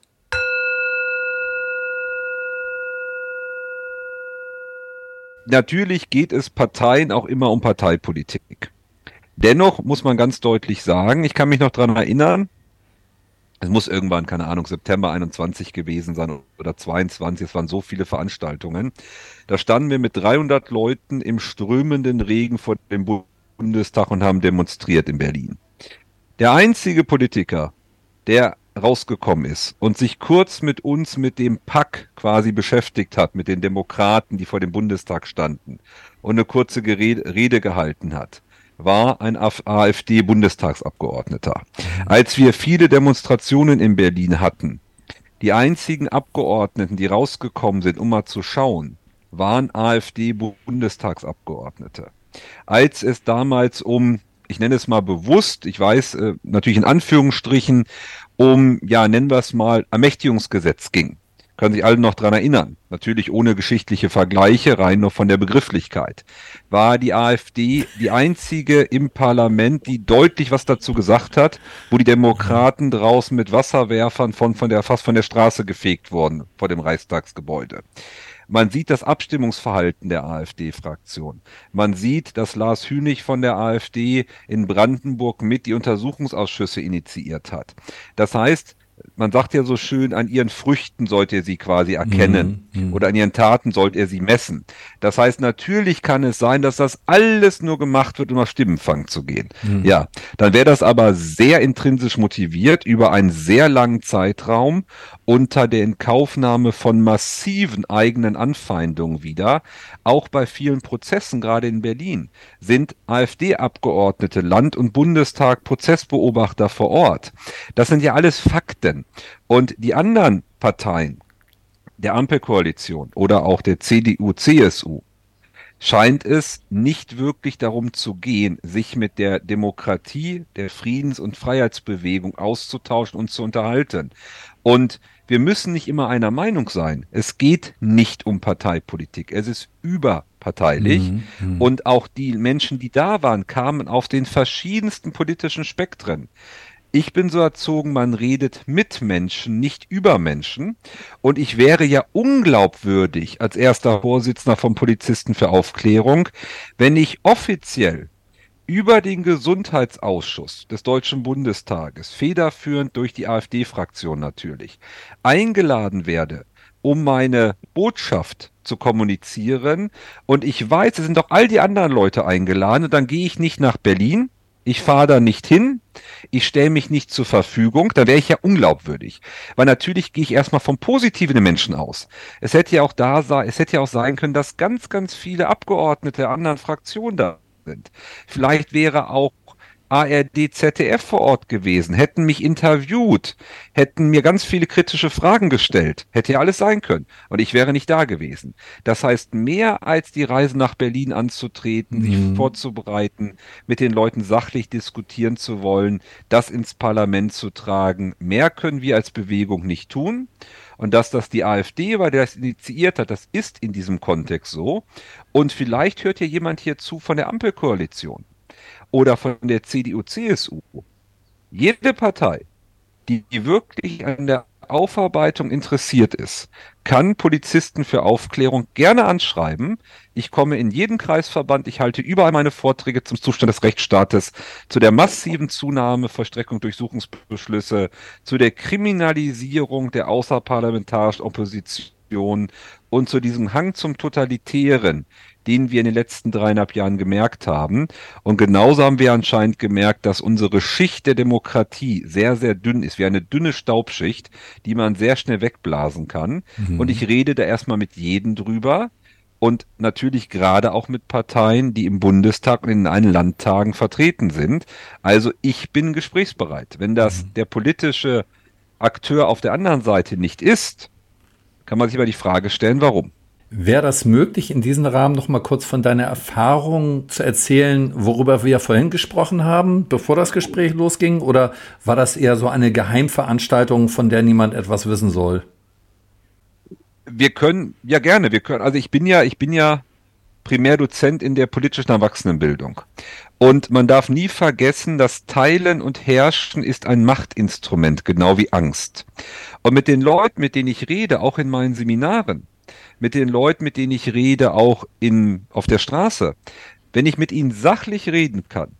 Natürlich geht es Parteien auch immer um Parteipolitik. Dennoch muss man ganz deutlich sagen, ich kann mich noch daran erinnern, es muss irgendwann, keine Ahnung, September 21 gewesen sein oder 22, es waren so viele Veranstaltungen. Da standen wir mit 300 Leuten im strömenden Regen vor dem Bundestag und haben demonstriert in Berlin. Der einzige Politiker, der rausgekommen ist und sich kurz mit uns, mit dem Pack quasi beschäftigt hat, mit den Demokraten, die vor dem Bundestag standen und eine kurze Rede gehalten hat, war ein AfD-Bundestagsabgeordneter. Als wir viele Demonstrationen in Berlin hatten, die einzigen Abgeordneten, die rausgekommen sind, um mal zu schauen, waren AfD-Bundestagsabgeordnete. Als es damals um ich nenne es mal bewusst, ich weiß äh, natürlich in Anführungsstrichen, um, ja, nennen wir es mal, Ermächtigungsgesetz ging. Können sich alle noch dran erinnern. Natürlich ohne geschichtliche Vergleiche, rein nur von der Begrifflichkeit. War die AfD die einzige im Parlament, die deutlich was dazu gesagt hat, wo die Demokraten draußen mit Wasserwerfern von, von der, fast von der Straße gefegt wurden, vor dem Reichstagsgebäude. Man sieht das Abstimmungsverhalten der AfD-Fraktion. Man sieht, dass Lars Hünig von der AfD in Brandenburg mit die Untersuchungsausschüsse initiiert hat. Das heißt, man sagt ja so schön, an ihren Früchten sollt ihr sie quasi erkennen mhm, mhm, oder an ihren Taten sollt ihr sie messen. Das heißt, natürlich kann es sein, dass das alles nur gemacht wird, um auf Stimmenfang zu gehen. Mhm. Ja, dann wäre das aber sehr intrinsisch motiviert über einen sehr langen Zeitraum unter der Inkaufnahme von massiven eigenen Anfeindungen wieder. Auch bei vielen Prozessen, gerade in Berlin, sind AfD-Abgeordnete, Land- und Bundestag, Prozessbeobachter vor Ort. Das sind ja alles Fakten? Und die anderen Parteien der Ampelkoalition oder auch der CDU, CSU scheint es nicht wirklich darum zu gehen, sich mit der Demokratie, der Friedens- und Freiheitsbewegung auszutauschen und zu unterhalten. Und wir müssen nicht immer einer Meinung sein. Es geht nicht um Parteipolitik. Es ist überparteilich. Mhm, mhm. und auch die Menschen, die da waren, kamen auf den verschiedensten politischen Spektren. Ich bin so erzogen, man redet mit Menschen, nicht über Menschen. Und ich wäre ja unglaubwürdig als erster Vorsitzender vom Polizisten für Aufklärung, wenn ich offiziell über den Gesundheitsausschuss des Deutschen Bundestages, federführend durch die AfD-Fraktion natürlich, eingeladen werde, um meine Botschaft zu kommunizieren. Und ich weiß, es sind doch all die anderen Leute eingeladen. Und dann gehe ich nicht nach Berlin, Ich fahre da nicht hin, ich stelle mich nicht zur Verfügung, dann wäre ich ja unglaubwürdig. Weil natürlich gehe ich erstmal vom Positiven Menschen aus. Es hätte ja auch da es hätte ja auch sein können, dass ganz, ganz viele Abgeordnete anderen Fraktionen da sind. Vielleicht wäre auch ARD, ZDF vor Ort gewesen, hätten mich interviewt, hätten mir ganz viele kritische Fragen gestellt. Hätte ja alles sein können. Und ich wäre nicht da gewesen. Das heißt, mehr als die Reise nach Berlin anzutreten, mhm. sich vorzubereiten, mit den Leuten sachlich diskutieren zu wollen, das ins Parlament zu tragen, mehr können wir als Bewegung nicht tun. Und dass das die AfD war, der das initiiert hat, das ist in diesem Kontext so. Und vielleicht hört ja jemand hier zu von der Ampelkoalition oder von der CDU, CSU. Jede Partei, die wirklich an der Aufarbeitung interessiert ist, kann Polizisten für Aufklärung gerne anschreiben. Ich komme in jeden Kreisverband, ich halte überall meine Vorträge zum Zustand des Rechtsstaates, zu der massiven Zunahme Verstreckung Durchsuchungsbeschlüsse, zu der Kriminalisierung der außerparlamentarischen Opposition und zu diesem Hang zum Totalitären, den wir in den letzten dreieinhalb Jahren gemerkt haben. Und genauso haben wir anscheinend gemerkt, dass unsere Schicht der Demokratie sehr, sehr dünn ist, wie eine dünne Staubschicht, die man sehr schnell wegblasen kann. Mhm. Und ich rede da erstmal mit jedem drüber. Und natürlich gerade auch mit Parteien, die im Bundestag und in allen Landtagen vertreten sind. Also ich bin gesprächsbereit. Wenn das mhm. der politische Akteur auf der anderen Seite nicht ist, kann man sich mal die Frage stellen, warum. Wäre das möglich, in diesem Rahmen noch mal kurz von deiner Erfahrung zu erzählen, worüber wir vorhin gesprochen haben, bevor das Gespräch losging? Oder war das eher so eine Geheimveranstaltung, von der niemand etwas wissen soll? Wir können, ja gerne, wir können, also ich bin ja, ich bin ja Primärdozent in der politischen Erwachsenenbildung. Und man darf nie vergessen, dass Teilen und Herrschen ist ein Machtinstrument, genau wie Angst. Und mit den Leuten, mit denen ich rede, auch in meinen Seminaren, mit den Leuten, mit denen ich rede, auch in, auf der Straße, wenn ich mit ihnen sachlich reden kann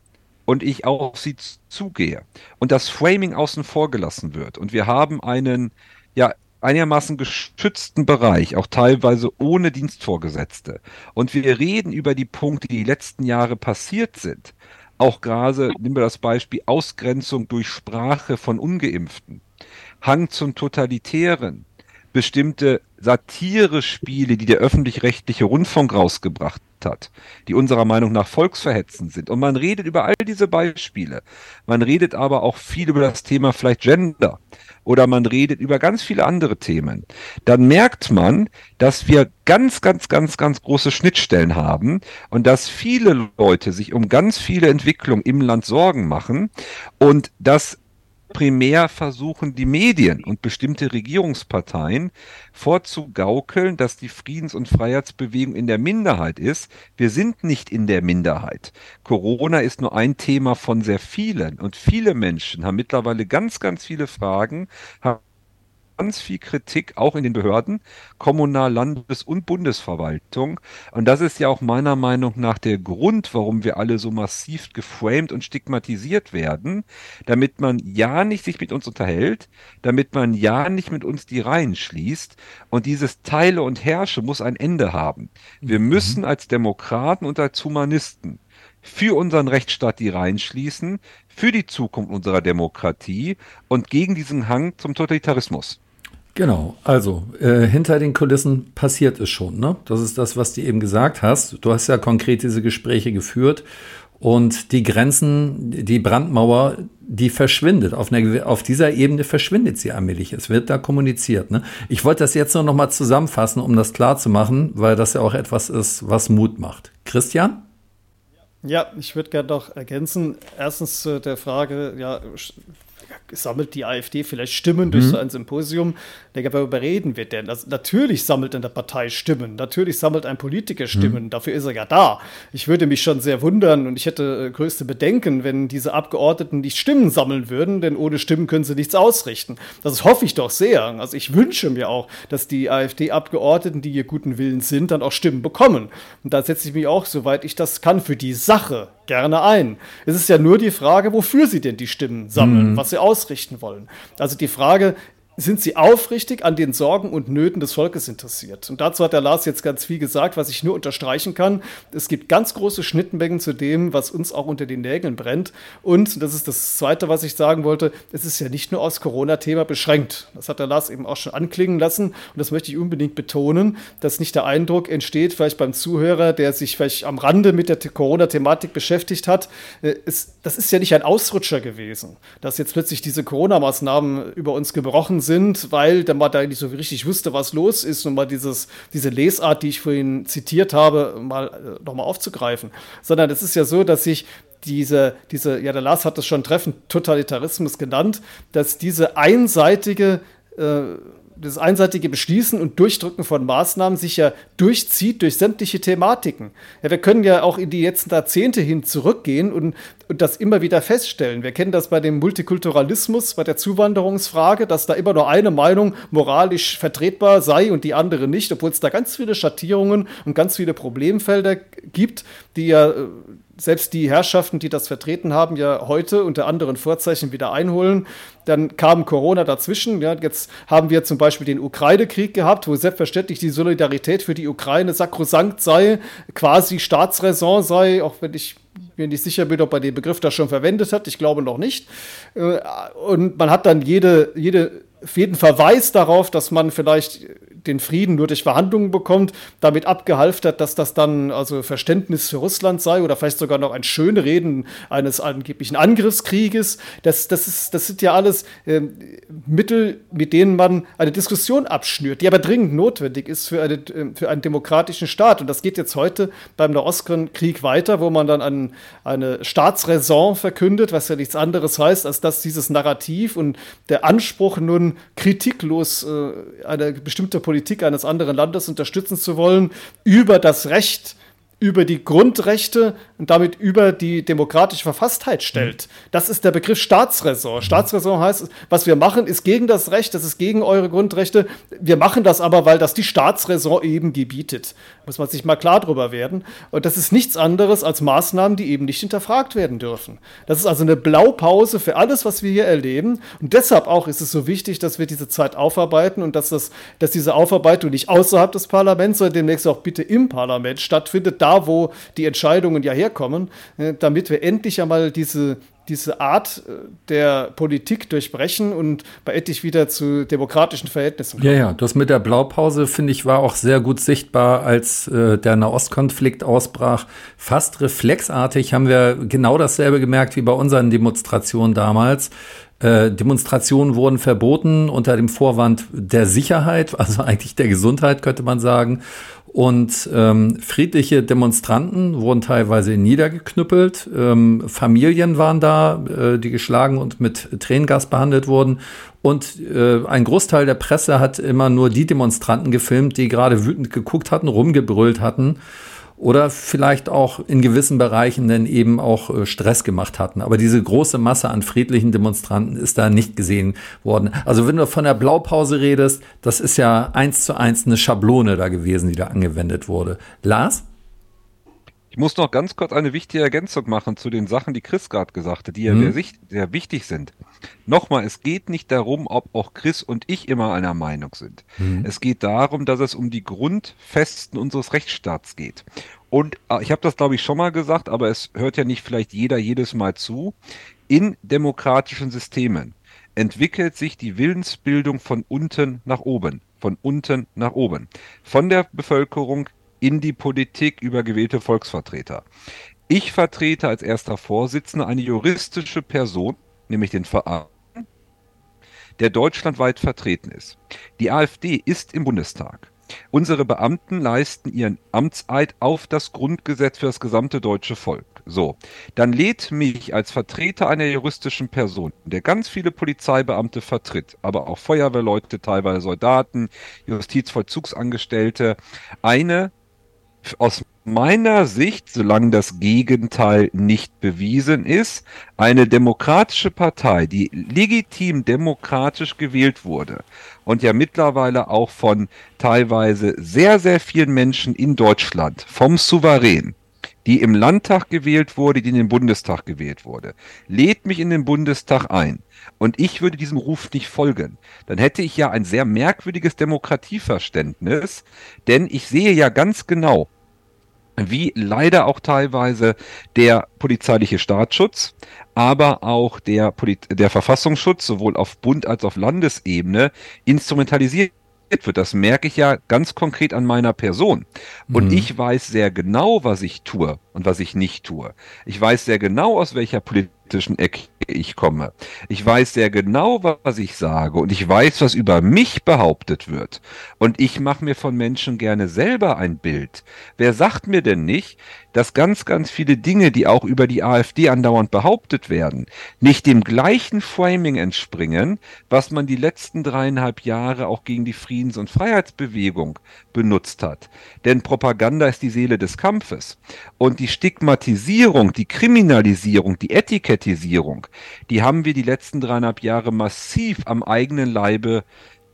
und ich auf sie zugehe und das Framing außen vor gelassen wird und wir haben einen, ja, einigermaßen geschützten Bereich, auch teilweise ohne Dienstvorgesetzte. Und wir reden über die Punkte, die die letzten Jahre passiert sind. Auch gerade, nehmen wir das Beispiel Ausgrenzung durch Sprache von Ungeimpften, Hang zum Totalitären, bestimmte Satirespiele, die der öffentlich-rechtliche Rundfunk rausgebracht hat, die unserer Meinung nach volksverhetzend sind. Und man redet über all diese Beispiele. Man redet aber auch viel über das Thema vielleicht Gender oder man redet über ganz viele andere Themen. Dann merkt man, dass wir ganz, ganz, ganz, ganz große Schnittstellen haben und dass viele Leute sich um ganz viele Entwicklungen im Land Sorgen machen und dass primär versuchen die Medien und bestimmte Regierungsparteien vorzugaukeln, dass die Friedens- und Freiheitsbewegung in der Minderheit ist. Wir sind nicht in der Minderheit. Corona ist nur ein Thema von sehr vielen und viele Menschen haben mittlerweile ganz, ganz viele Fragen, haben ganz viel Kritik, auch in den Behörden, Kommunal-, Landes- und Bundesverwaltung. Und das ist ja auch meiner Meinung nach der Grund, warum wir alle so massiv geframed und stigmatisiert werden, damit man ja nicht sich mit uns unterhält, damit man ja nicht mit uns die Reihen schließt. Und dieses Teile und Herrsche muss ein Ende haben. Wir mhm. müssen als Demokraten und als Humanisten für unseren Rechtsstaat die Reihen schließen, für die Zukunft unserer Demokratie und gegen diesen Hang zum Totalitarismus. Genau, also äh, hinter den Kulissen passiert es schon. Ne? Das ist das, was du eben gesagt hast. Du hast ja konkret diese Gespräche geführt und die Grenzen, die Brandmauer, die verschwindet. Auf, einer, auf dieser Ebene verschwindet sie allmählich. Es wird da kommuniziert. Ne? Ich wollte das jetzt nur noch mal zusammenfassen, um das klar zu machen, weil das ja auch etwas ist, was Mut macht. Christian? Ja, ich würde gerne noch ergänzen. Erstens äh, der Frage, ja, sammelt die AfD vielleicht Stimmen durch mhm. so ein Symposium. Denke, worüber reden wir denn? Also, natürlich sammelt eine Partei Stimmen, natürlich sammelt ein Politiker Stimmen, mhm. dafür ist er ja da. Ich würde mich schon sehr wundern und ich hätte äh, größte Bedenken, wenn diese Abgeordneten nicht Stimmen sammeln würden, denn ohne Stimmen können sie nichts ausrichten. Das hoffe ich doch sehr. Also ich wünsche mir auch, dass die AfD-Abgeordneten, die hier guten Willens sind, dann auch Stimmen bekommen. Und da setze ich mich auch, soweit ich das kann, für die Sache gerne ein. Es ist ja nur die Frage, wofür sie denn die Stimmen sammeln, mhm. was sie ausrichten wollen. Also die Frage, sind sie aufrichtig an den Sorgen und Nöten des Volkes interessiert. Und dazu hat der Lars jetzt ganz viel gesagt, was ich nur unterstreichen kann. Es gibt ganz große Schnittmengen zu dem, was uns auch unter den Nägeln brennt. Und das ist das Zweite, was ich sagen wollte, es ist ja nicht nur aufs Corona-Thema beschränkt. Das hat der Lars eben auch schon anklingen lassen. Und das möchte ich unbedingt betonen, dass nicht der Eindruck entsteht, vielleicht beim Zuhörer, der sich vielleicht am Rande mit der Corona-Thematik beschäftigt hat, äh, das ist ja nicht ein Ausrutscher gewesen, dass jetzt plötzlich diese Corona-Maßnahmen über uns gebrochen sind, weil der man da nicht so richtig wusste, was los ist und mal dieses, diese Lesart, die ich vorhin zitiert habe, mal äh, nochmal aufzugreifen. Sondern es ist ja so, dass sich diese, diese, ja, der Lars hat es schon treffend Totalitarismus genannt, dass diese einseitige äh, das einseitige Beschließen und Durchdrücken von Maßnahmen sich ja durchzieht durch sämtliche Thematiken. Ja, wir können ja auch in die letzten Jahrzehnte hin zurückgehen und, und das immer wieder feststellen. Wir kennen das bei dem Multikulturalismus, bei der Zuwanderungsfrage, dass da immer nur eine Meinung moralisch vertretbar sei und die andere nicht, obwohl es da ganz viele Schattierungen und ganz viele Problemfelder gibt, die ja äh, selbst die Herrschaften, die das vertreten haben, ja heute unter anderen Vorzeichen wieder einholen. Dann kam Corona dazwischen. Ja, jetzt haben wir zum Beispiel den Ukraine-Krieg gehabt, wo selbstverständlich die Solidarität für die Ukraine sakrosankt sei, quasi Staatsräson sei, auch wenn ich mir nicht sicher bin, ob er den Begriff da schon verwendet hat. Ich glaube noch nicht. Äh, und man hat dann jede, jede, jeden Verweis darauf, dass man vielleicht den Frieden nur durch Verhandlungen bekommt, damit abgehalftert, dass das dann also Verständnis für Russland sei oder vielleicht sogar noch ein schöne Reden eines angeblichen Angriffskrieges. Das, das, ist, das sind ja alles äh, Mittel, mit denen man eine Diskussion abschnürt, die aber dringend notwendig ist für, eine, äh, für einen demokratischen Staat. Und das geht jetzt heute beim Nahostkrieg weiter, wo man dann ein, eine Staatsräson verkündet, was ja nichts anderes heißt, als dass dieses Narrativ und der Anspruch nun kritiklos äh, eine bestimmte Politik Politik eines anderen Landes unterstützen zu wollen, über das Recht über die Grundrechte und damit über die demokratische Verfasstheit stellt. Das ist der Begriff Staatsräson. Staatsräson heißt, was wir machen, ist gegen das Recht, das ist gegen eure Grundrechte. Wir machen das aber, weil das die Staatsräson eben gebietet. Muss man sich mal klar drüber werden. Und das ist nichts anderes als Maßnahmen, die eben nicht hinterfragt werden dürfen. Das ist also eine Blaupause für alles, was wir hier erleben. Und deshalb auch ist es so wichtig, dass wir diese Zeit aufarbeiten und dass, das, dass diese Aufarbeitung nicht außerhalb des Parlaments, sondern demnächst auch bitte im Parlament stattfindet. Da wo die Entscheidungen ja herkommen, äh, damit wir endlich einmal diese, diese Art äh, der Politik durchbrechen und bei endlich wieder zu demokratischen Verhältnissen kommen. Ja, ja, das mit der Blaupause, finde ich, war auch sehr gut sichtbar, als äh, der Nahostkonflikt ausbrach. Fast reflexartig haben wir genau dasselbe gemerkt wie bei unseren Demonstrationen damals. Äh, Demonstrationen wurden verboten unter dem Vorwand der Sicherheit, also (laughs) eigentlich der Gesundheit, könnte man sagen. Und ähm, friedliche Demonstranten wurden teilweise niedergeknüppelt. Ähm, Familien waren da, äh, die geschlagen und mit Tränengas behandelt wurden. Und äh, ein Großteil der Presse hat immer nur die Demonstranten gefilmt, die gerade wütend geguckt hatten, rumgebrüllt hatten oder vielleicht auch in gewissen Bereichen dann eben auch äh, Stress gemacht hatten. Aber diese große Masse an friedlichen Demonstranten ist da nicht gesehen worden. Also wenn du von der Blaupause redest, das ist ja eins zu eins eine Schablone da gewesen, die da angewendet wurde. Lars? Ich muss noch ganz kurz eine wichtige Ergänzung machen zu den Sachen, die Chris gerade gesagt hat, die ja hm. sehr, sehr, wichtig sind. Nochmal, es geht nicht darum, ob auch Chris und ich immer einer Meinung sind. Hm. Es geht darum, dass es um die Grundfesten unseres Rechtsstaats geht. Und äh, ich habe das, glaube ich, schon mal gesagt, aber es hört ja nicht vielleicht jeder jedes Mal zu. In demokratischen Systemen entwickelt sich die Willensbildung von unten nach oben. Von unten nach oben. Von der Bevölkerung in die Politik über gewählte Volksvertreter. Ich vertrete als erster Vorsitzender eine juristische Person, nämlich den Verein, der deutschlandweit vertreten ist. Die AfD ist im Bundestag. Unsere Beamten leisten ihren Amtseid auf das Grundgesetz für das gesamte deutsche Volk. So, dann lädt mich als Vertreter einer juristischen Person, der ganz viele Polizeibeamte vertritt, aber auch Feuerwehrleute, teilweise Soldaten, Justizvollzugsangestellte, eine aus meiner Sicht, solange das Gegenteil nicht bewiesen ist, eine demokratische Partei, die legitim demokratisch gewählt wurde und ja mittlerweile auch von teilweise sehr, sehr vielen Menschen in Deutschland vom Souverän die im Landtag gewählt wurde, die in den Bundestag gewählt wurde, lädt mich in den Bundestag ein. Und ich würde diesem Ruf nicht folgen, dann hätte ich ja ein sehr merkwürdiges Demokratieverständnis, denn ich sehe ja ganz genau, wie leider auch teilweise der polizeiliche Staatsschutz, aber auch der, Polit der Verfassungsschutz sowohl auf Bund als auch auf Landesebene instrumentalisiert wird. Das merke ich ja ganz konkret an meiner Person. Und mhm. ich weiß sehr genau, was ich tue und was ich nicht tue. Ich weiß sehr genau, aus welcher politischen Ecke ich komme. Ich weiß sehr genau, was ich sage und ich weiß, was über mich behauptet wird. Und ich mache mir von Menschen gerne selber ein Bild. Wer sagt mir denn nicht, dass ganz, ganz viele Dinge, die auch über die AfD andauernd behauptet werden, nicht dem gleichen Framing entspringen, was man die letzten dreieinhalb Jahre auch gegen die Friedens- und Freiheitsbewegung benutzt hat. Denn Propaganda ist die Seele des Kampfes. Und die Stigmatisierung, die Kriminalisierung, die Etikettisierung, die haben wir die letzten dreieinhalb Jahre massiv am eigenen Leibe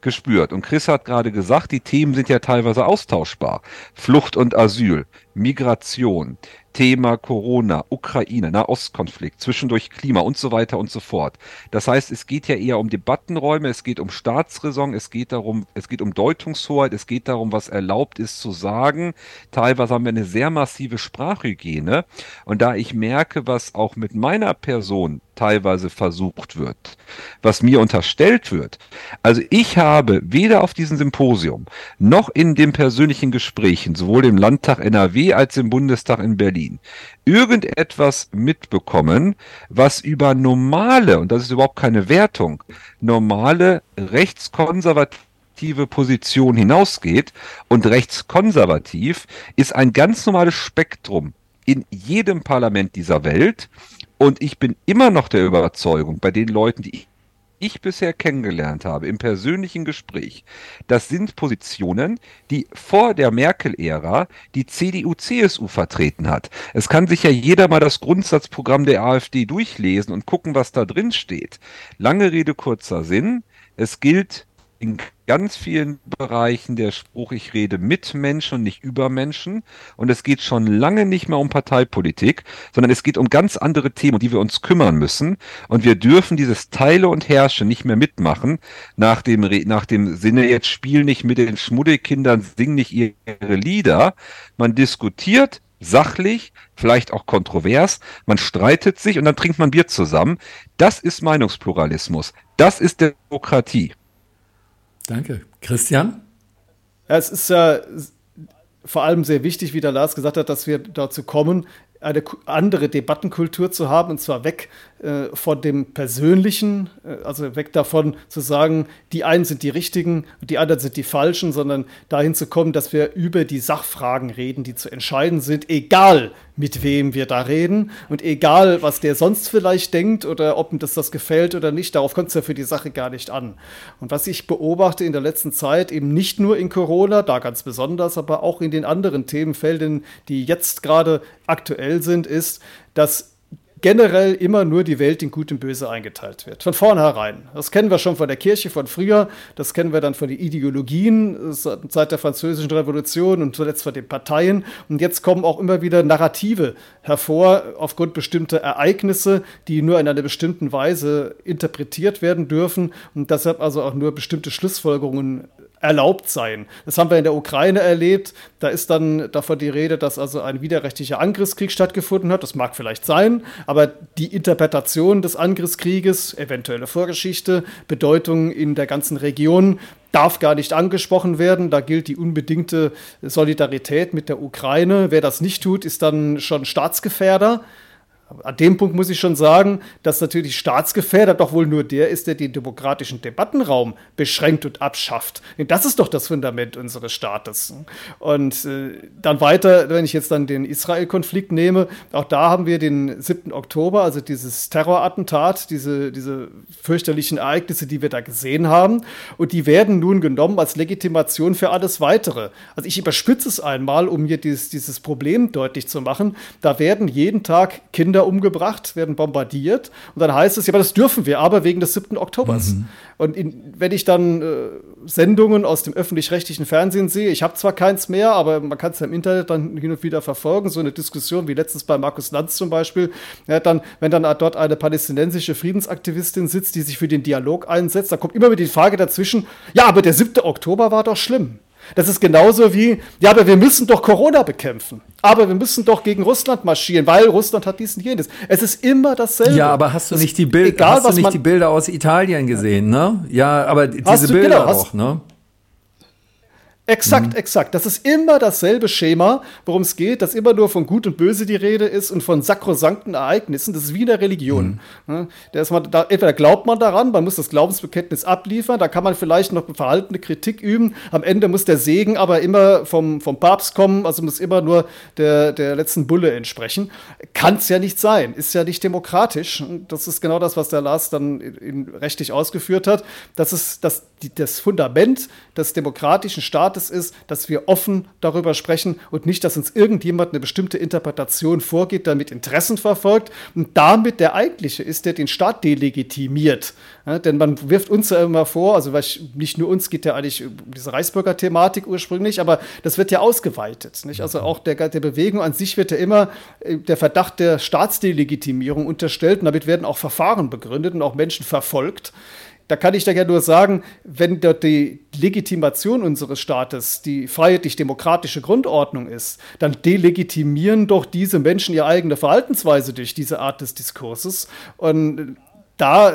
gespürt. Und Chris hat gerade gesagt, die Themen sind ja teilweise austauschbar. Flucht und Asyl, Migration, Thema Corona, Ukraine, Nahostkonflikt, zwischendurch Klima und so weiter und so fort. Das heißt, es geht ja eher um Debattenräume, es geht um Staatsräson, es geht darum, es geht um Deutungshoheit, es geht darum, was erlaubt ist zu sagen. Teilweise haben wir eine sehr massive Sprachhygiene. Und da ich merke, was auch mit meiner Person teilweise versucht wird, was mir unterstellt wird. Also ich habe weder auf diesem Symposium noch in den persönlichen Gesprächen, sowohl im Landtag NRW als im Bundestag in Berlin, irgendetwas mitbekommen, was über normale, und das ist überhaupt keine Wertung, normale rechtskonservative Position hinausgeht. Und rechtskonservativ ist ein ganz normales Spektrum in jedem Parlament dieser Welt. Und ich bin immer noch der Überzeugung, bei den Leuten, die ich, bisher kennengelernt habe, im persönlichen Gespräch, das sind Positionen, die vor der Merkel-Ära die CDU-CSU vertreten hat. Es kann sich ja jeder mal das Grundsatzprogramm der AfD durchlesen und gucken, was da drin steht. Lange Rede, kurzer Sinn. Es gilt in ganz vielen Bereichen der Spruch, ich rede mit Menschen und nicht über Menschen. Und es geht schon lange nicht mehr um Parteipolitik, sondern es geht um ganz andere Themen, um die wir uns kümmern müssen. Und wir dürfen dieses Teile und Herrsche nicht mehr mitmachen, nach dem, nach dem Sinne, jetzt spiel nicht mit den Schmuddelkindern, sing nicht ihre Lieder. Man diskutiert, sachlich, vielleicht auch kontrovers, man streitet sich und dann trinkt man Bier zusammen. Das ist Meinungspluralismus. Das ist Demokratie. Danke. Christian? Es ist ja vor allem sehr wichtig, wie der Lars gesagt hat, dass wir dazu kommen, eine andere Debattenkultur zu haben, und zwar weg äh, von dem Persönlichen, äh, also weg davon zu sagen, die einen sind die Richtigen und die anderen sind die Falschen, sondern dahin zu kommen, dass wir über die Sachfragen reden, die zu entscheiden sind, egal mit wem wir da reden und egal, was der sonst vielleicht denkt oder ob ihm das, das gefällt oder nicht, darauf kommt es ja für die Sache gar nicht an. Und was ich beobachte in der letzten Zeit, eben nicht nur in Corona, da ganz besonders, aber auch in den anderen Themenfeldern, die jetzt gerade aktuell sind, ist, dass generell immer nur die Welt in Gut und Böse eingeteilt wird. Von vornherein. Das kennen wir schon von der Kirche von früher, das kennen wir dann von den Ideologien seit der Französischen Revolution und zuletzt von den Parteien. Und jetzt kommen auch immer wieder Narrative hervor aufgrund bestimmter Ereignisse, die nur in einer bestimmten Weise interpretiert werden dürfen und deshalb also auch nur bestimmte Schlussfolgerungen erlaubt sein. Das haben wir in der Ukraine erlebt. Da ist dann davon die Rede, dass also ein widerrechtlicher Angriffskrieg stattgefunden hat. Das mag vielleicht sein, aber die Interpretation des Angriffskrieges, eventuelle Vorgeschichte, Bedeutung in der ganzen Region darf gar nicht angesprochen werden. Da gilt die unbedingte Solidarität mit der Ukraine. Wer das nicht tut, ist dann schon Staatsgefährder. An dem Punkt muss ich schon sagen, dass natürlich Staatsgefährder doch wohl nur der ist, der den demokratischen Debattenraum beschränkt und abschafft. Denn das ist doch das Fundament unseres Staates. Und äh, dann weiter, wenn ich jetzt dann den Israel-Konflikt nehme, auch da haben wir den 7. Oktober, also dieses Terrorattentat, diese, diese fürchterlichen Ereignisse, die wir da gesehen haben. Und die werden nun genommen als Legitimation für alles Weitere. Also ich überspitze es einmal, um hier dieses, dieses Problem deutlich zu machen. Da werden jeden Tag Kinder Kinder umgebracht, werden bombardiert. Und dann heißt es, ja, aber das dürfen wir aber wegen des 7. Oktobers. Mhm. Und in, wenn ich dann äh, Sendungen aus dem öffentlich-rechtlichen Fernsehen sehe, ich habe zwar keins mehr, aber man kann es ja im Internet dann hin und wieder verfolgen, so eine Diskussion wie letztens bei Markus Lanz zum Beispiel, ja, dann, wenn dann dort eine palästinensische Friedensaktivistin sitzt, die sich für den Dialog einsetzt, da kommt immer wieder die Frage dazwischen, ja, aber der 7. Oktober war doch schlimm. Das ist genauso wie, ja, aber wir müssen doch Corona bekämpfen. Aber wir müssen doch gegen Russland marschieren, weil Russland hat dies und jenes. Es ist immer dasselbe. Ja, aber hast du nicht die, Bild, egal, hast du nicht die Bilder aus Italien gesehen, ne? Ja, aber diese du, Bilder genau, auch, ne? Exakt, mhm. exakt. Das ist immer dasselbe Schema, worum es geht, dass immer nur von Gut und Böse die Rede ist und von sakrosankten Ereignissen. Das ist wie in der Religion. Mhm. Da ist man, da, entweder glaubt man daran, man muss das Glaubensbekenntnis abliefern, da kann man vielleicht noch verhaltene Kritik üben. Am Ende muss der Segen aber immer vom, vom Papst kommen, also muss immer nur der, der letzten Bulle entsprechen. Kann es ja nicht sein, ist ja nicht demokratisch. Das ist genau das, was der Lars dann in, in rechtlich ausgeführt hat. Das ist das, die, das Fundament des demokratischen Staates Staates ist, dass wir offen darüber sprechen und nicht, dass uns irgendjemand eine bestimmte Interpretation vorgeht, damit Interessen verfolgt und damit der eigentliche ist, der den Staat delegitimiert. Ja, denn man wirft uns ja immer vor, also nicht nur uns geht ja eigentlich um diese Reichsbürger-Thematik ursprünglich, aber das wird ja ausgeweitet. Nicht? Also auch der, der Bewegung an sich wird ja immer äh, der Verdacht der Staatsdelegitimierung unterstellt und damit werden auch Verfahren begründet und auch Menschen verfolgt da kann ich da ja nur sagen, wenn dort die Legitimation unseres Staates die freiheitlich-demokratische Grundordnung ist, dann delegitimieren doch diese Menschen ihre eigene Verhaltensweise durch diese Art des Diskurses. Und da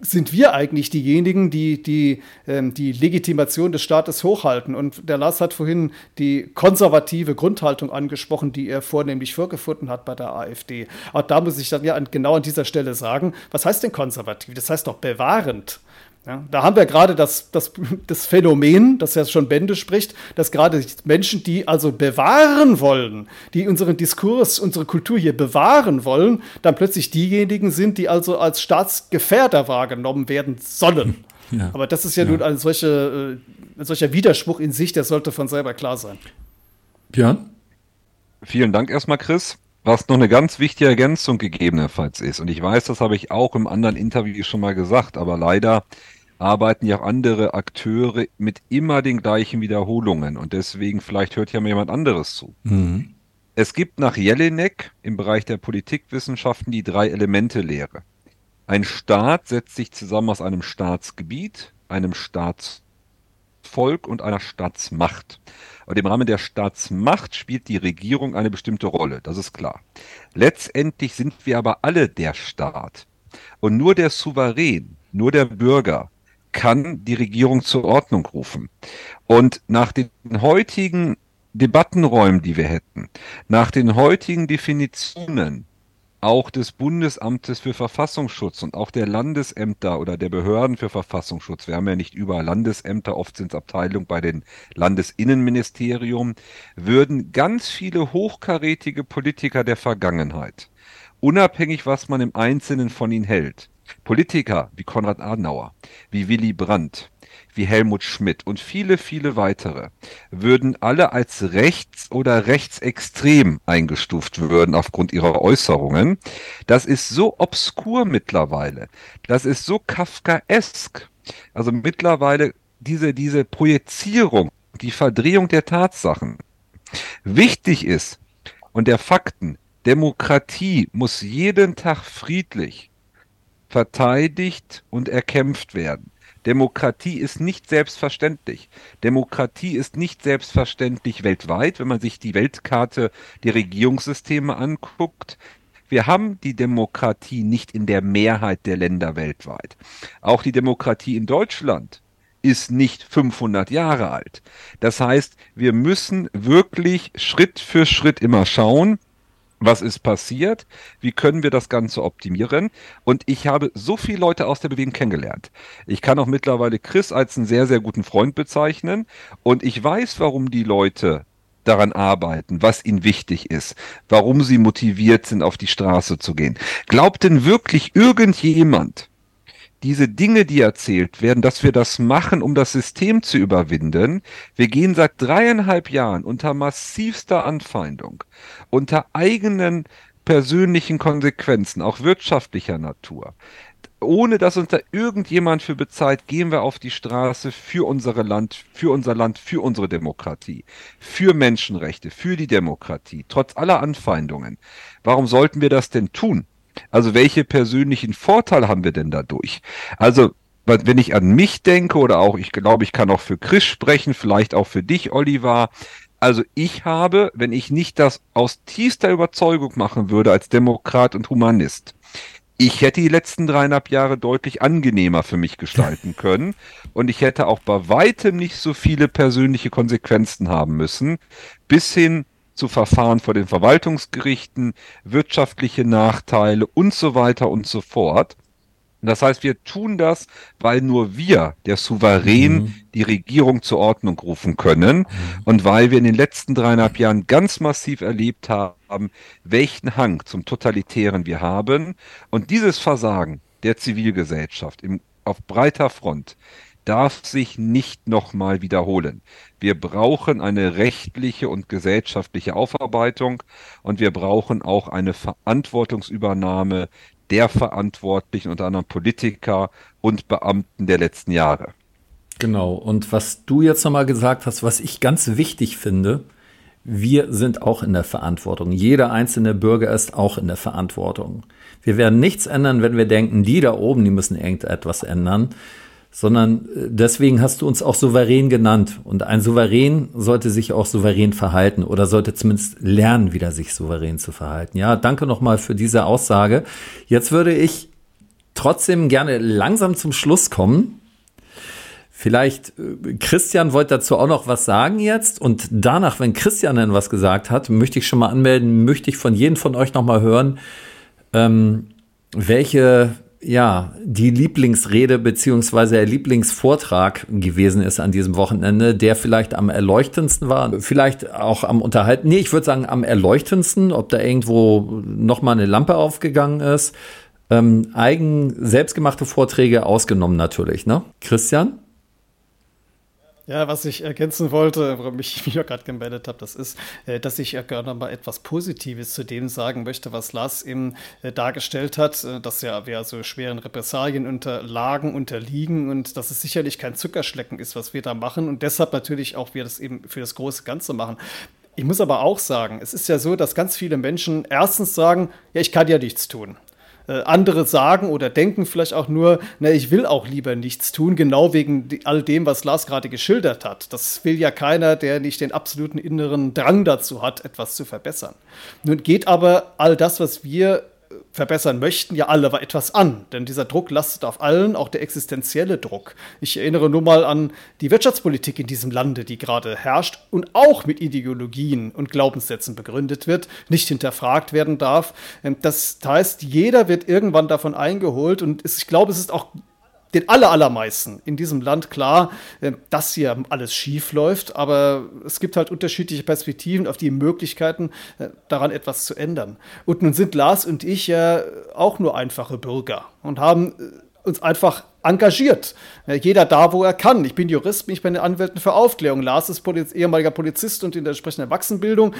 sind wir eigentlich diejenigen, die die, ähm, die Legitimation des Staates hochhalten. Und der Lars hat vorhin die konservative Grundhaltung angesprochen, die er vornehmlich vorgefunden hat bei der AfD. Auch da muss ich dann ja genau an dieser Stelle sagen, was heißt denn konservativ? Das heißt doch bewahrend. Ja, da haben wir gerade das, das, das Phänomen, das ja schon Bände spricht, dass gerade Menschen, die also bewahren wollen, die unseren Diskurs, unsere Kultur hier bewahren wollen, dann plötzlich diejenigen sind, die also als Staatsgefährder wahrgenommen werden sollen. (laughs) Ja. Aber das ist ja, ja. nun ein, solche, äh, ein solcher Widerspruch in sich, der sollte von selber klar sein. Björn? Vielen Dank erstmal, Chris. Was noch eine ganz wichtige Ergänzung gegebenenfalls ist, und ich weiß, das habe ich auch im anderen Interview schon mal gesagt, aber leider arbeiten ja auch andere Akteure mit immer den gleichen Wiederholungen und deswegen vielleicht hört ja mal jemand anderes zu. Mhm. Es gibt nach Jelinek im Bereich der Politikwissenschaften die drei Elemente-Lehre. Ein Staat setzt sich zusammen aus einem Staatsgebiet, einem Staatsvolk und einer Staatsmacht. Und im Rahmen der Staatsmacht spielt die Regierung eine bestimmte Rolle, das ist klar. Letztendlich sind wir aber alle der Staat. Und nur der Souverän, nur der Bürger kann die Regierung zur Ordnung rufen. Und nach den heutigen Debattenräumen, die wir hätten, nach den heutigen Definitionen auch des Bundesamtes für Verfassungsschutz und auch der Landesämter oder der Behörden für Verfassungsschutz, wir haben ja nicht überall Landesämter, oft sind es Abteilungen bei den Landesinnenministerium, würden ganz viele hochkarätige Politiker der Vergangenheit, unabhängig was man im Einzelnen von ihnen hält, Politiker wie Konrad Adenauer, wie Willy Brandt, wie Helmut Schmidt und viele, viele weitere würden alle als rechts oder rechtsextrem eingestuft würden aufgrund ihrer Äußerungen. Das ist so obskur mittlerweile. Das ist so kafkaesk. Also mittlerweile diese, diese Projizierung, die Verdrehung der Tatsachen. Wichtig ist und der Fakten, Demokratie muss jeden Tag friedlich verteidigt und erkämpft werden. Demokratie ist nicht selbstverständlich. Demokratie ist nicht selbstverständlich weltweit, wenn man sich die Weltkarte der Regierungssysteme anguckt. Wir haben die Demokratie nicht in der Mehrheit der Länder weltweit. Auch die Demokratie in Deutschland ist nicht 500 Jahre alt. Das heißt, wir müssen wirklich Schritt für Schritt immer schauen, was ist passiert, wie können wir das Ganze optimieren. Und ich habe so viele Leute aus der Bewegung kennengelernt. Ich kann auch mittlerweile Chris als einen sehr, sehr guten Freund bezeichnen. Und ich weiß, warum die Leute daran arbeiten, was ihnen wichtig ist, warum sie motiviert sind, auf die Straße zu gehen. Glaubt denn wirklich irgendjemand, diese Dinge, die erzählt werden, dass wir das machen, um das System zu überwinden. Wir gehen seit dreieinhalb Jahren unter massivster Anfeindung, unter eigenen persönlichen Konsequenzen, auch wirtschaftlicher Natur, ohne dass uns da irgendjemand für bezahlt, gehen wir auf die Straße für unser Land, für unser Land, für unsere Demokratie, für Menschenrechte, für die Demokratie, trotz aller Anfeindungen. Warum sollten wir das denn tun? Also welche persönlichen Vorteile haben wir denn dadurch? Also wenn ich an mich denke oder auch, ich glaube, ich kann auch für Chris sprechen, vielleicht auch für dich, Oliver. Also ich habe, wenn ich nicht das aus tiefster Überzeugung machen würde als Demokrat und Humanist, ich hätte die letzten dreieinhalb Jahre deutlich angenehmer für mich gestalten (laughs) können und ich hätte auch bei weitem nicht so viele persönliche Konsequenzen haben müssen, bis hin zu Verfahren vor den Verwaltungsgerichten, wirtschaftliche Nachteile und so weiter und so fort. Das heißt, wir tun das, weil nur wir, der Souverän, mhm. die Regierung zur Ordnung rufen können mhm. und weil wir in den letzten dreieinhalb Jahren ganz massiv erlebt haben, welchen Hang zum Totalitären wir haben. Und dieses Versagen der Zivilgesellschaft im, auf breiter Front darf sich nicht nochmal wiederholen. Wir brauchen eine rechtliche und gesellschaftliche Aufarbeitung und wir brauchen auch eine Verantwortungsübernahme der Verantwortlichen, unter anderem Politiker und Beamten der letzten Jahre. Genau. Und was du jetzt nochmal gesagt hast, was ich ganz wichtig finde, wir sind auch in der Verantwortung. Jeder einzelne Bürger ist auch in der Verantwortung. Wir werden nichts ändern, wenn wir denken, die da oben, die müssen irgendetwas ändern sondern äh, deswegen hast du uns auch souverän genannt. Und ein Souverän sollte sich auch souverän verhalten oder sollte zumindest lernen, wieder sich souverän zu verhalten. Ja, danke nochmal für diese Aussage. Jetzt würde ich trotzdem gerne langsam zum Schluss kommen. Vielleicht, äh, Christian wollte dazu auch noch was sagen jetzt. Und danach, wenn Christian dann was gesagt hat, möchte ich schon mal anmelden, möchte ich von jedem von euch nochmal hören, ähm, welche ja, die Lieblingsrede beziehungsweise der Lieblingsvortrag gewesen ist an diesem Wochenende, der vielleicht am erleuchtendsten war, vielleicht auch am unterhalten. Nee, ich würde sagen am erleuchtendsten, ob da irgendwo nochmal eine Lampe aufgegangen ist. Ähm, eigen, selbstgemachte Vorträge ausgenommen natürlich, ne? Christian? Ja, was ich ergänzen wollte, warum ich mich auch gerade gemeldet habe, das ist, äh, dass ich ja gerne mal etwas Positives zu dem sagen möchte, was Lars eben äh, dargestellt hat, äh, dass ja wir so schweren Repressalien unterlagen, unterliegen und dass es sicherlich kein Zuckerschlecken ist, was wir da machen und deshalb natürlich auch wir das eben für das große Ganze machen. Ich muss aber auch sagen, es ist ja so, dass ganz viele Menschen erstens sagen, ja, ich kann ja nichts tun. Äh, andere sagen oder denken vielleicht auch nur, na, ich will auch lieber nichts tun, genau wegen all dem, was Lars gerade geschildert hat. Das will ja keiner, der nicht den absoluten inneren Drang dazu hat, etwas zu verbessern. Nun geht aber all das, was wir verbessern möchten, ja alle etwas an. Denn dieser Druck lastet auf allen, auch der existenzielle Druck. Ich erinnere nur mal an die Wirtschaftspolitik in diesem Lande, die gerade herrscht und auch mit Ideologien und Glaubenssätzen begründet wird, nicht hinterfragt werden darf. Ähm, das heißt, jeder wird irgendwann davon eingeholt und ich glaube, es ist auch den allermeisten in diesem Land klar, äh, dass hier alles schief läuft, aber es gibt halt unterschiedliche Perspektiven auf die Möglichkeiten, äh, daran etwas zu ändern. Und nun sind Lars und ich ja auch nur einfache Bürger und haben äh, uns einfach engagiert. Jeder da, wo er kann. Ich bin Jurist, bin ich bei den Anwälten für Aufklärung. Lars ist Poliz ehemaliger Polizist und in der entsprechenden Erwachsenenbildung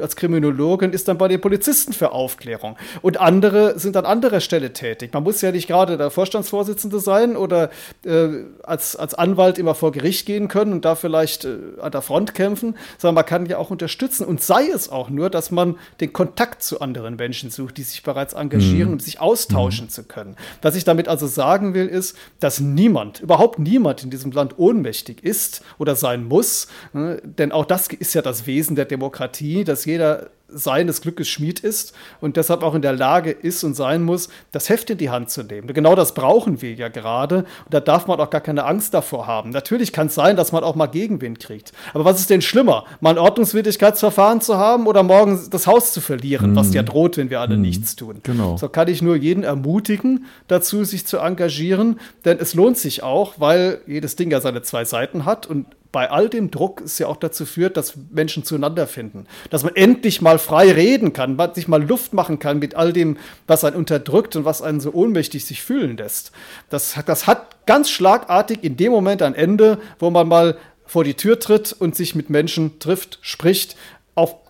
als Kriminologin ist dann bei den Polizisten für Aufklärung. Und andere sind an anderer Stelle tätig. Man muss ja nicht gerade der Vorstandsvorsitzende sein oder äh, als, als Anwalt immer vor Gericht gehen können und da vielleicht äh, an der Front kämpfen, sondern man kann ja auch unterstützen. Und sei es auch nur, dass man den Kontakt zu anderen Menschen sucht, die sich bereits engagieren, mhm. um sich austauschen mhm. zu können. Was ich damit also sagen will, ist, dass niemand, überhaupt niemand in diesem Land ohnmächtig ist oder sein muss. Ne? Denn auch das ist ja das Wesen der Demokratie, dass jeder seines Glückes Schmied ist und deshalb auch in der Lage ist und sein muss, das Heft in die Hand zu nehmen. Genau das brauchen wir ja gerade und da darf man auch gar keine Angst davor haben. Natürlich kann es sein, dass man auch mal Gegenwind kriegt. Aber was ist denn schlimmer, mal ein Ordnungswidrigkeitsverfahren zu haben oder morgen das Haus zu verlieren, mhm. was ja droht, wenn wir alle mhm. nichts tun? Genau. So kann ich nur jeden ermutigen, dazu sich zu engagieren, denn es lohnt sich auch, weil jedes Ding ja seine zwei Seiten hat und bei all dem Druck es ja auch dazu führt, dass Menschen zueinander finden. Dass man endlich mal frei reden kann, sich mal Luft machen kann mit all dem, was einen unterdrückt und was einen so ohnmächtig sich fühlen lässt. Das, das hat ganz schlagartig in dem Moment ein Ende, wo man mal vor die Tür tritt und sich mit Menschen trifft, spricht,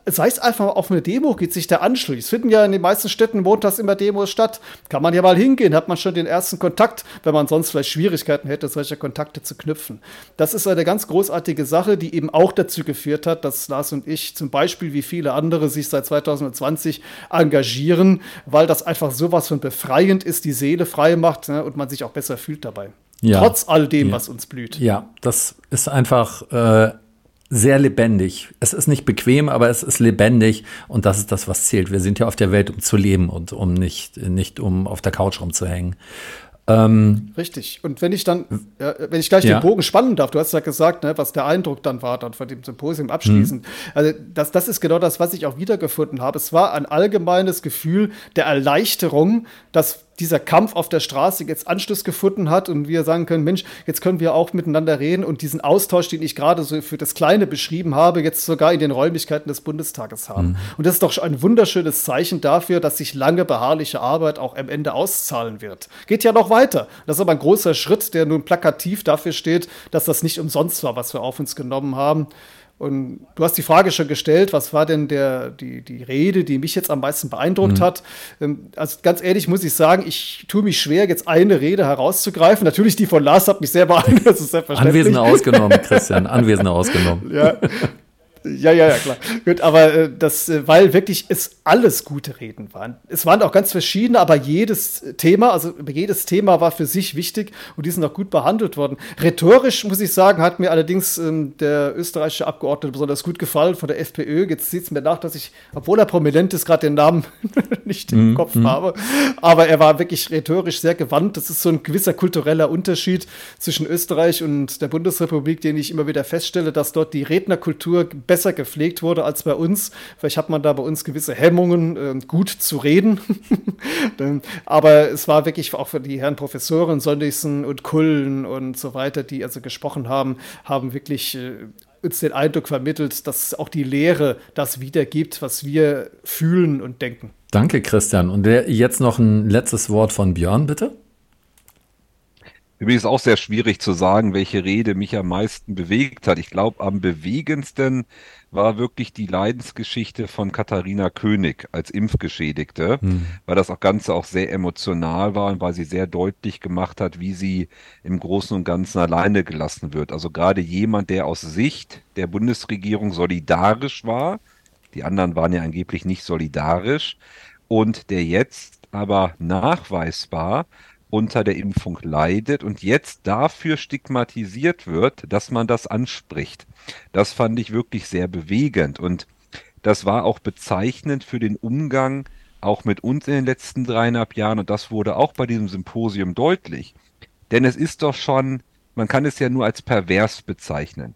sei es einfach auf eine Demo geht, sich da anschließt. Es finden ja in den meisten Städten montags immer Demos statt. Kann man ja mal hingehen, hat man schon den ersten Kontakt, wenn man sonst vielleicht Schwierigkeiten hätte, solche Kontakte zu knüpfen. Das ist eine ganz großartige Sache, die eben auch dazu geführt hat, dass Lars und ich zum Beispiel wie viele andere sich seit 2020 engagieren, weil das einfach sowas von befreiend ist, die Seele frei macht ne, und man sich auch besser fühlt dabei. Ja. Trotz all dem, ja. was uns blüht. Ja, das ist einfach äh, sehr lebendig. Es ist nicht bequem, aber es ist lebendig und das ist das, was zählt. Wir sind ja auf der Welt, um zu leben und um nicht, nicht um auf der Couch rumzuhängen. Ähm, Richtig. Und wenn ich dann, äh, wenn ich gleich ja. den Bogen spannen darf, du hast ja gesagt, ne, was der Eindruck dann war, dann von dem Symposium abschließend. Mhm. Also das, das ist genau das, was ich auch wiedergefunden habe. Es war ein allgemeines Gefühl der Erleichterung, dass dieser Kampf auf der Straße jetzt Anschluss gefunden hat und wir sagen können, Mensch, jetzt können wir auch miteinander reden und diesen Austausch, den ich gerade so für das Kleine beschrieben habe, jetzt sogar in den Räumlichkeiten des Bundestages haben. Mhm. Und das ist doch ein wunderschönes Zeichen dafür, dass sich lange beharrliche Arbeit auch am Ende auszahlen wird. Geht ja noch weiter. Das ist aber ein großer Schritt, der nun plakativ dafür steht, dass das nicht umsonst war, was wir auf uns genommen haben. Und du hast die Frage schon gestellt, was war denn der, die, die Rede, die mich jetzt am meisten beeindruckt mhm. hat? Ähm, also ganz ehrlich muss ich sagen, ich tue mich schwer, jetzt eine Rede herauszugreifen. Natürlich die von Lars hat mich sehr beeindruckt, das ist selbstverständlich. Anwesende ausgenommen, (laughs) Christian, Anwesende ausgenommen. Ja, ja, ja, ja, klar. Gut, aber äh, das, äh, weil wirklich es alles gute Reden waren. Es waren auch ganz verschiedene, aber jedes Thema, also jedes Thema war für sich wichtig und die sind auch gut behandelt worden. Rhetorisch, muss ich sagen, hat mir allerdings ähm, der österreichische Abgeordnete besonders gut gefallen von der FPÖ. Jetzt sieht es mir nach, dass ich, obwohl er prominent ist, gerade den Namen (laughs) nicht im mm, Kopf mm. habe. Aber er war wirklich rhetorisch sehr gewandt. Das ist so ein gewisser kultureller Unterschied zwischen Österreich und der Bundesrepublik, den ich immer wieder feststelle, dass dort die Rednerkultur besser gepflegt wurde als bei uns. Vielleicht hat man da bei uns gewisse Hemmungen, äh, gut zu reden. (laughs) Aber es war wirklich auch für die Herren Professoren Sondigsen und Kullen und so weiter, die also gesprochen haben, haben wirklich äh, uns den Eindruck vermittelt, dass auch die Lehre das wiedergibt, was wir fühlen und denken. Danke, Christian. Und jetzt noch ein letztes Wort von Björn, bitte. Für mich ist auch sehr schwierig zu sagen, welche Rede mich am meisten bewegt hat. Ich glaube, am bewegendsten war wirklich die Leidensgeschichte von Katharina König als Impfgeschädigte, hm. weil das auch Ganze auch sehr emotional war und weil sie sehr deutlich gemacht hat, wie sie im Großen und Ganzen alleine gelassen wird. Also gerade jemand, der aus Sicht der Bundesregierung solidarisch war, die anderen waren ja angeblich nicht solidarisch, und der jetzt aber nachweisbar unter der Impfung leidet und jetzt dafür stigmatisiert wird, dass man das anspricht. Das fand ich wirklich sehr bewegend und das war auch bezeichnend für den Umgang auch mit uns in den letzten dreieinhalb Jahren und das wurde auch bei diesem Symposium deutlich. Denn es ist doch schon, man kann es ja nur als pervers bezeichnen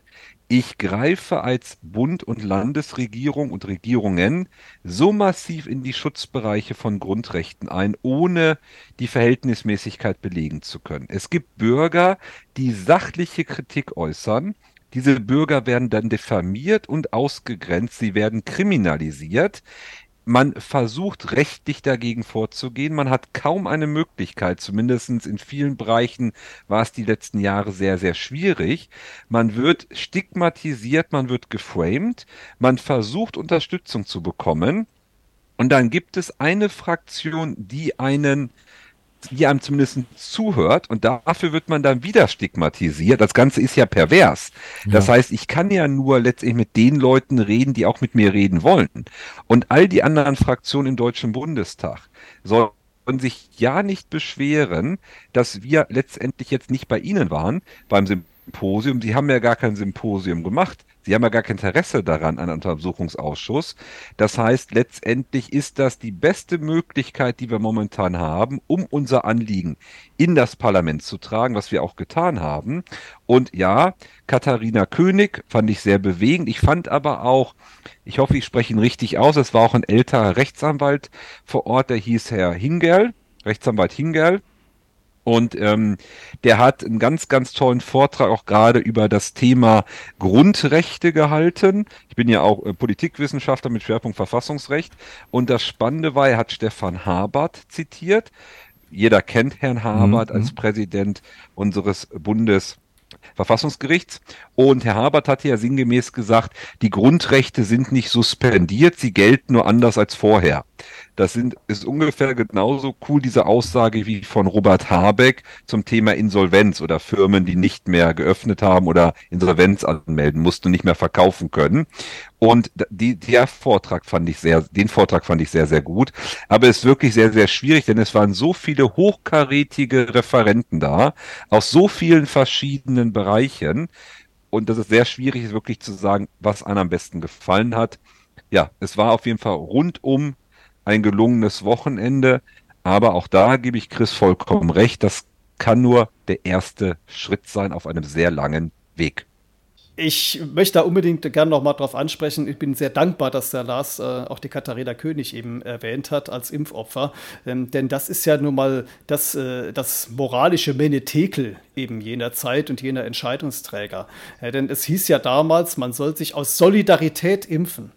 ich greife als Bund und Landesregierung und Regierungen so massiv in die Schutzbereiche von Grundrechten ein, ohne die Verhältnismäßigkeit belegen zu können. Es gibt Bürger, die sachliche Kritik äußern. Diese Bürger werden dann diffamiert und ausgegrenzt, sie werden kriminalisiert man versucht rechtlich dagegen vorzugehen. Man hat kaum eine Möglichkeit, zumindest in vielen Bereichen war es die letzten Jahre sehr, sehr schwierig. Man wird stigmatisiert, man wird geframed, man versucht Unterstützung zu bekommen. Und dann gibt es eine Fraktion, die einen die einem zumindest zuhört und dafür wird man dann wieder stigmatisiert. Das Ganze ist ja pervers. Ja. Das heißt, ich kann ja nur letztendlich mit den Leuten reden, die auch mit mir reden wollen. Und all die anderen Fraktionen im Deutschen Bundestag sollen sich ja nicht beschweren, dass wir letztendlich jetzt nicht bei Ihnen waren beim Symposium. Sie haben ja gar kein Symposium gemacht. Sie haben ja gar kein Interesse daran, einen Untersuchungsausschuss. Das heißt, letztendlich ist das die beste Möglichkeit, die wir momentan haben, um unser Anliegen in das Parlament zu tragen, was wir auch getan haben. Und ja, Katharina König fand ich sehr bewegend. Ich fand aber auch, ich hoffe, ich spreche ihn richtig aus, es war auch ein älterer Rechtsanwalt vor Ort, der hieß Herr Hingerl, Rechtsanwalt Hingerl. Und ähm, der hat einen ganz, ganz tollen Vortrag auch gerade über das Thema Grundrechte gehalten. Ich bin ja auch äh, Politikwissenschaftler mit Schwerpunkt Verfassungsrecht. Und das Spannende war, er hat Stefan Habert zitiert. Jeder kennt Herrn Habert mhm. als Präsident unseres Bundes Verfassungsgerichts. Und Herr Habert hatte ja sinngemäß gesagt, die Grundrechte sind nicht suspendiert, sie gelten nur anders als vorher. Das sind, ist ungefähr genauso cool, diese Aussage wie von Robert Habeck zum Thema Insolvenz oder Firmen, die nicht mehr geöffnet haben oder Insolvenz anmelden mussten und nicht mehr verkaufen können. Und die, der Vortrag fand ich sehr, den Vortrag fand ich sehr, sehr gut. Aber es ist wirklich sehr, sehr schwierig, denn es waren so viele hochkarätige Referenten da, aus so vielen verschiedenen Bereichen. Und das ist sehr schwierig, wirklich zu sagen, was einem am besten gefallen hat. Ja, es war auf jeden Fall rundum ein gelungenes Wochenende. Aber auch da gebe ich Chris vollkommen recht. Das kann nur der erste Schritt sein auf einem sehr langen Weg. Ich möchte da unbedingt gerne noch mal drauf ansprechen. Ich bin sehr dankbar, dass der Lars äh, auch die Katharina König eben erwähnt hat als Impfopfer. Ähm, denn das ist ja nun mal das, äh, das moralische Menetekel eben jener Zeit und jener Entscheidungsträger. Äh, denn es hieß ja damals, man soll sich aus Solidarität impfen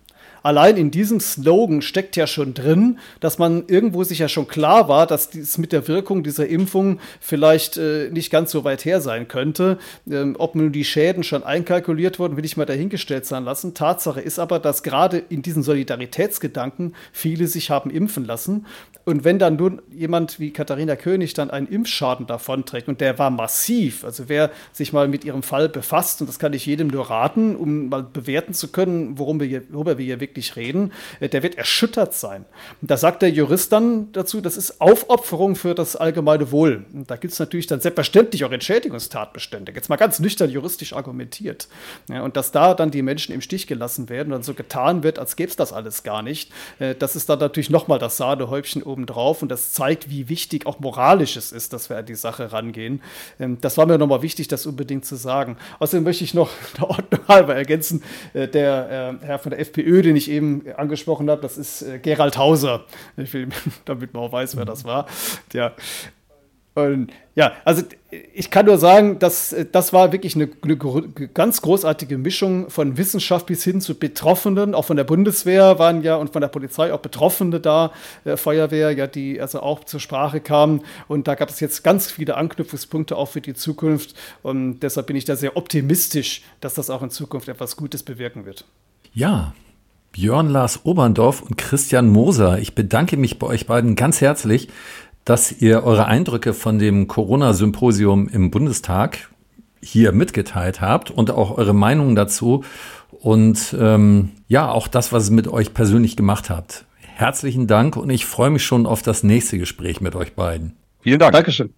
allein in diesem Slogan steckt ja schon drin, dass man irgendwo sich ja schon klar war, dass dies mit der Wirkung dieser Impfung vielleicht äh, nicht ganz so weit her sein könnte. Ähm, ob nun die Schäden schon einkalkuliert wurden, will ich mal dahingestellt sein lassen. Tatsache ist aber, dass gerade in diesen Solidaritätsgedanken viele sich haben impfen lassen. Und wenn dann nun jemand wie Katharina König dann einen Impfschaden davonträgt, und der war massiv, also wer sich mal mit ihrem Fall befasst, und das kann ich jedem nur raten, um mal bewerten zu können, worum wir hier, worüber wir hier wirklich reden, äh, der wird erschüttert sein. Und da sagt der Jurist dann dazu, das ist Aufopferung für das allgemeine Wohl. Und da gibt es natürlich dann selbstverständlich auch Entschädigungstatbestände. Jetzt mal ganz nüchtern juristisch argumentiert. Ja, und dass da dann die Menschen im Stich gelassen werden und dann so getan wird, als gäbe es das alles gar nicht, äh, das ist dann natürlich nochmal das Sahnehäubchen oben obendrauf und das zeigt, wie wichtig auch moralisch es ist, dass wir an die Sache rangehen. Ähm, das war mir nochmal wichtig, das unbedingt zu sagen. Außerdem möchte ich noch der Ordnung halber ergänzen, äh, der Herr von der FPÖ, den ich eben angesprochen habe, das ist äh, Gerald Hauser. Ich will, (laughs) damit man auch weiß, wer das war. Ja, und ja, also ich kann nur sagen, dass das war wirklich eine, eine, ganz großartige Mischung von Wissenschaft bis hin zu Betroffenen. Auch von der Bundeswehr waren ja und von der Polizei auch Betroffene da, äh, Feuerwehr, ja, die also auch zur Sprache kamen. Und da gab es jetzt ganz viele Anknüpfungspunkte auch für die Zukunft. Und deshalb bin ich da sehr optimistisch, dass das auch in Zukunft etwas Gutes bewirken wird. Ja, Björn Lars Oberndorf und Christian Moser, ich bedanke mich bei euch beiden ganz herzlich dass ihr eure Eindrücke von dem Corona-Symposium im Bundestag hier mitgeteilt habt und auch eure Meinungen dazu und ähm, ja, auch das, was ihr mit euch persönlich gemacht habt. Herzlichen Dank und ich freue mich schon auf das nächste Gespräch mit euch beiden. Vielen Dank. Dankeschön.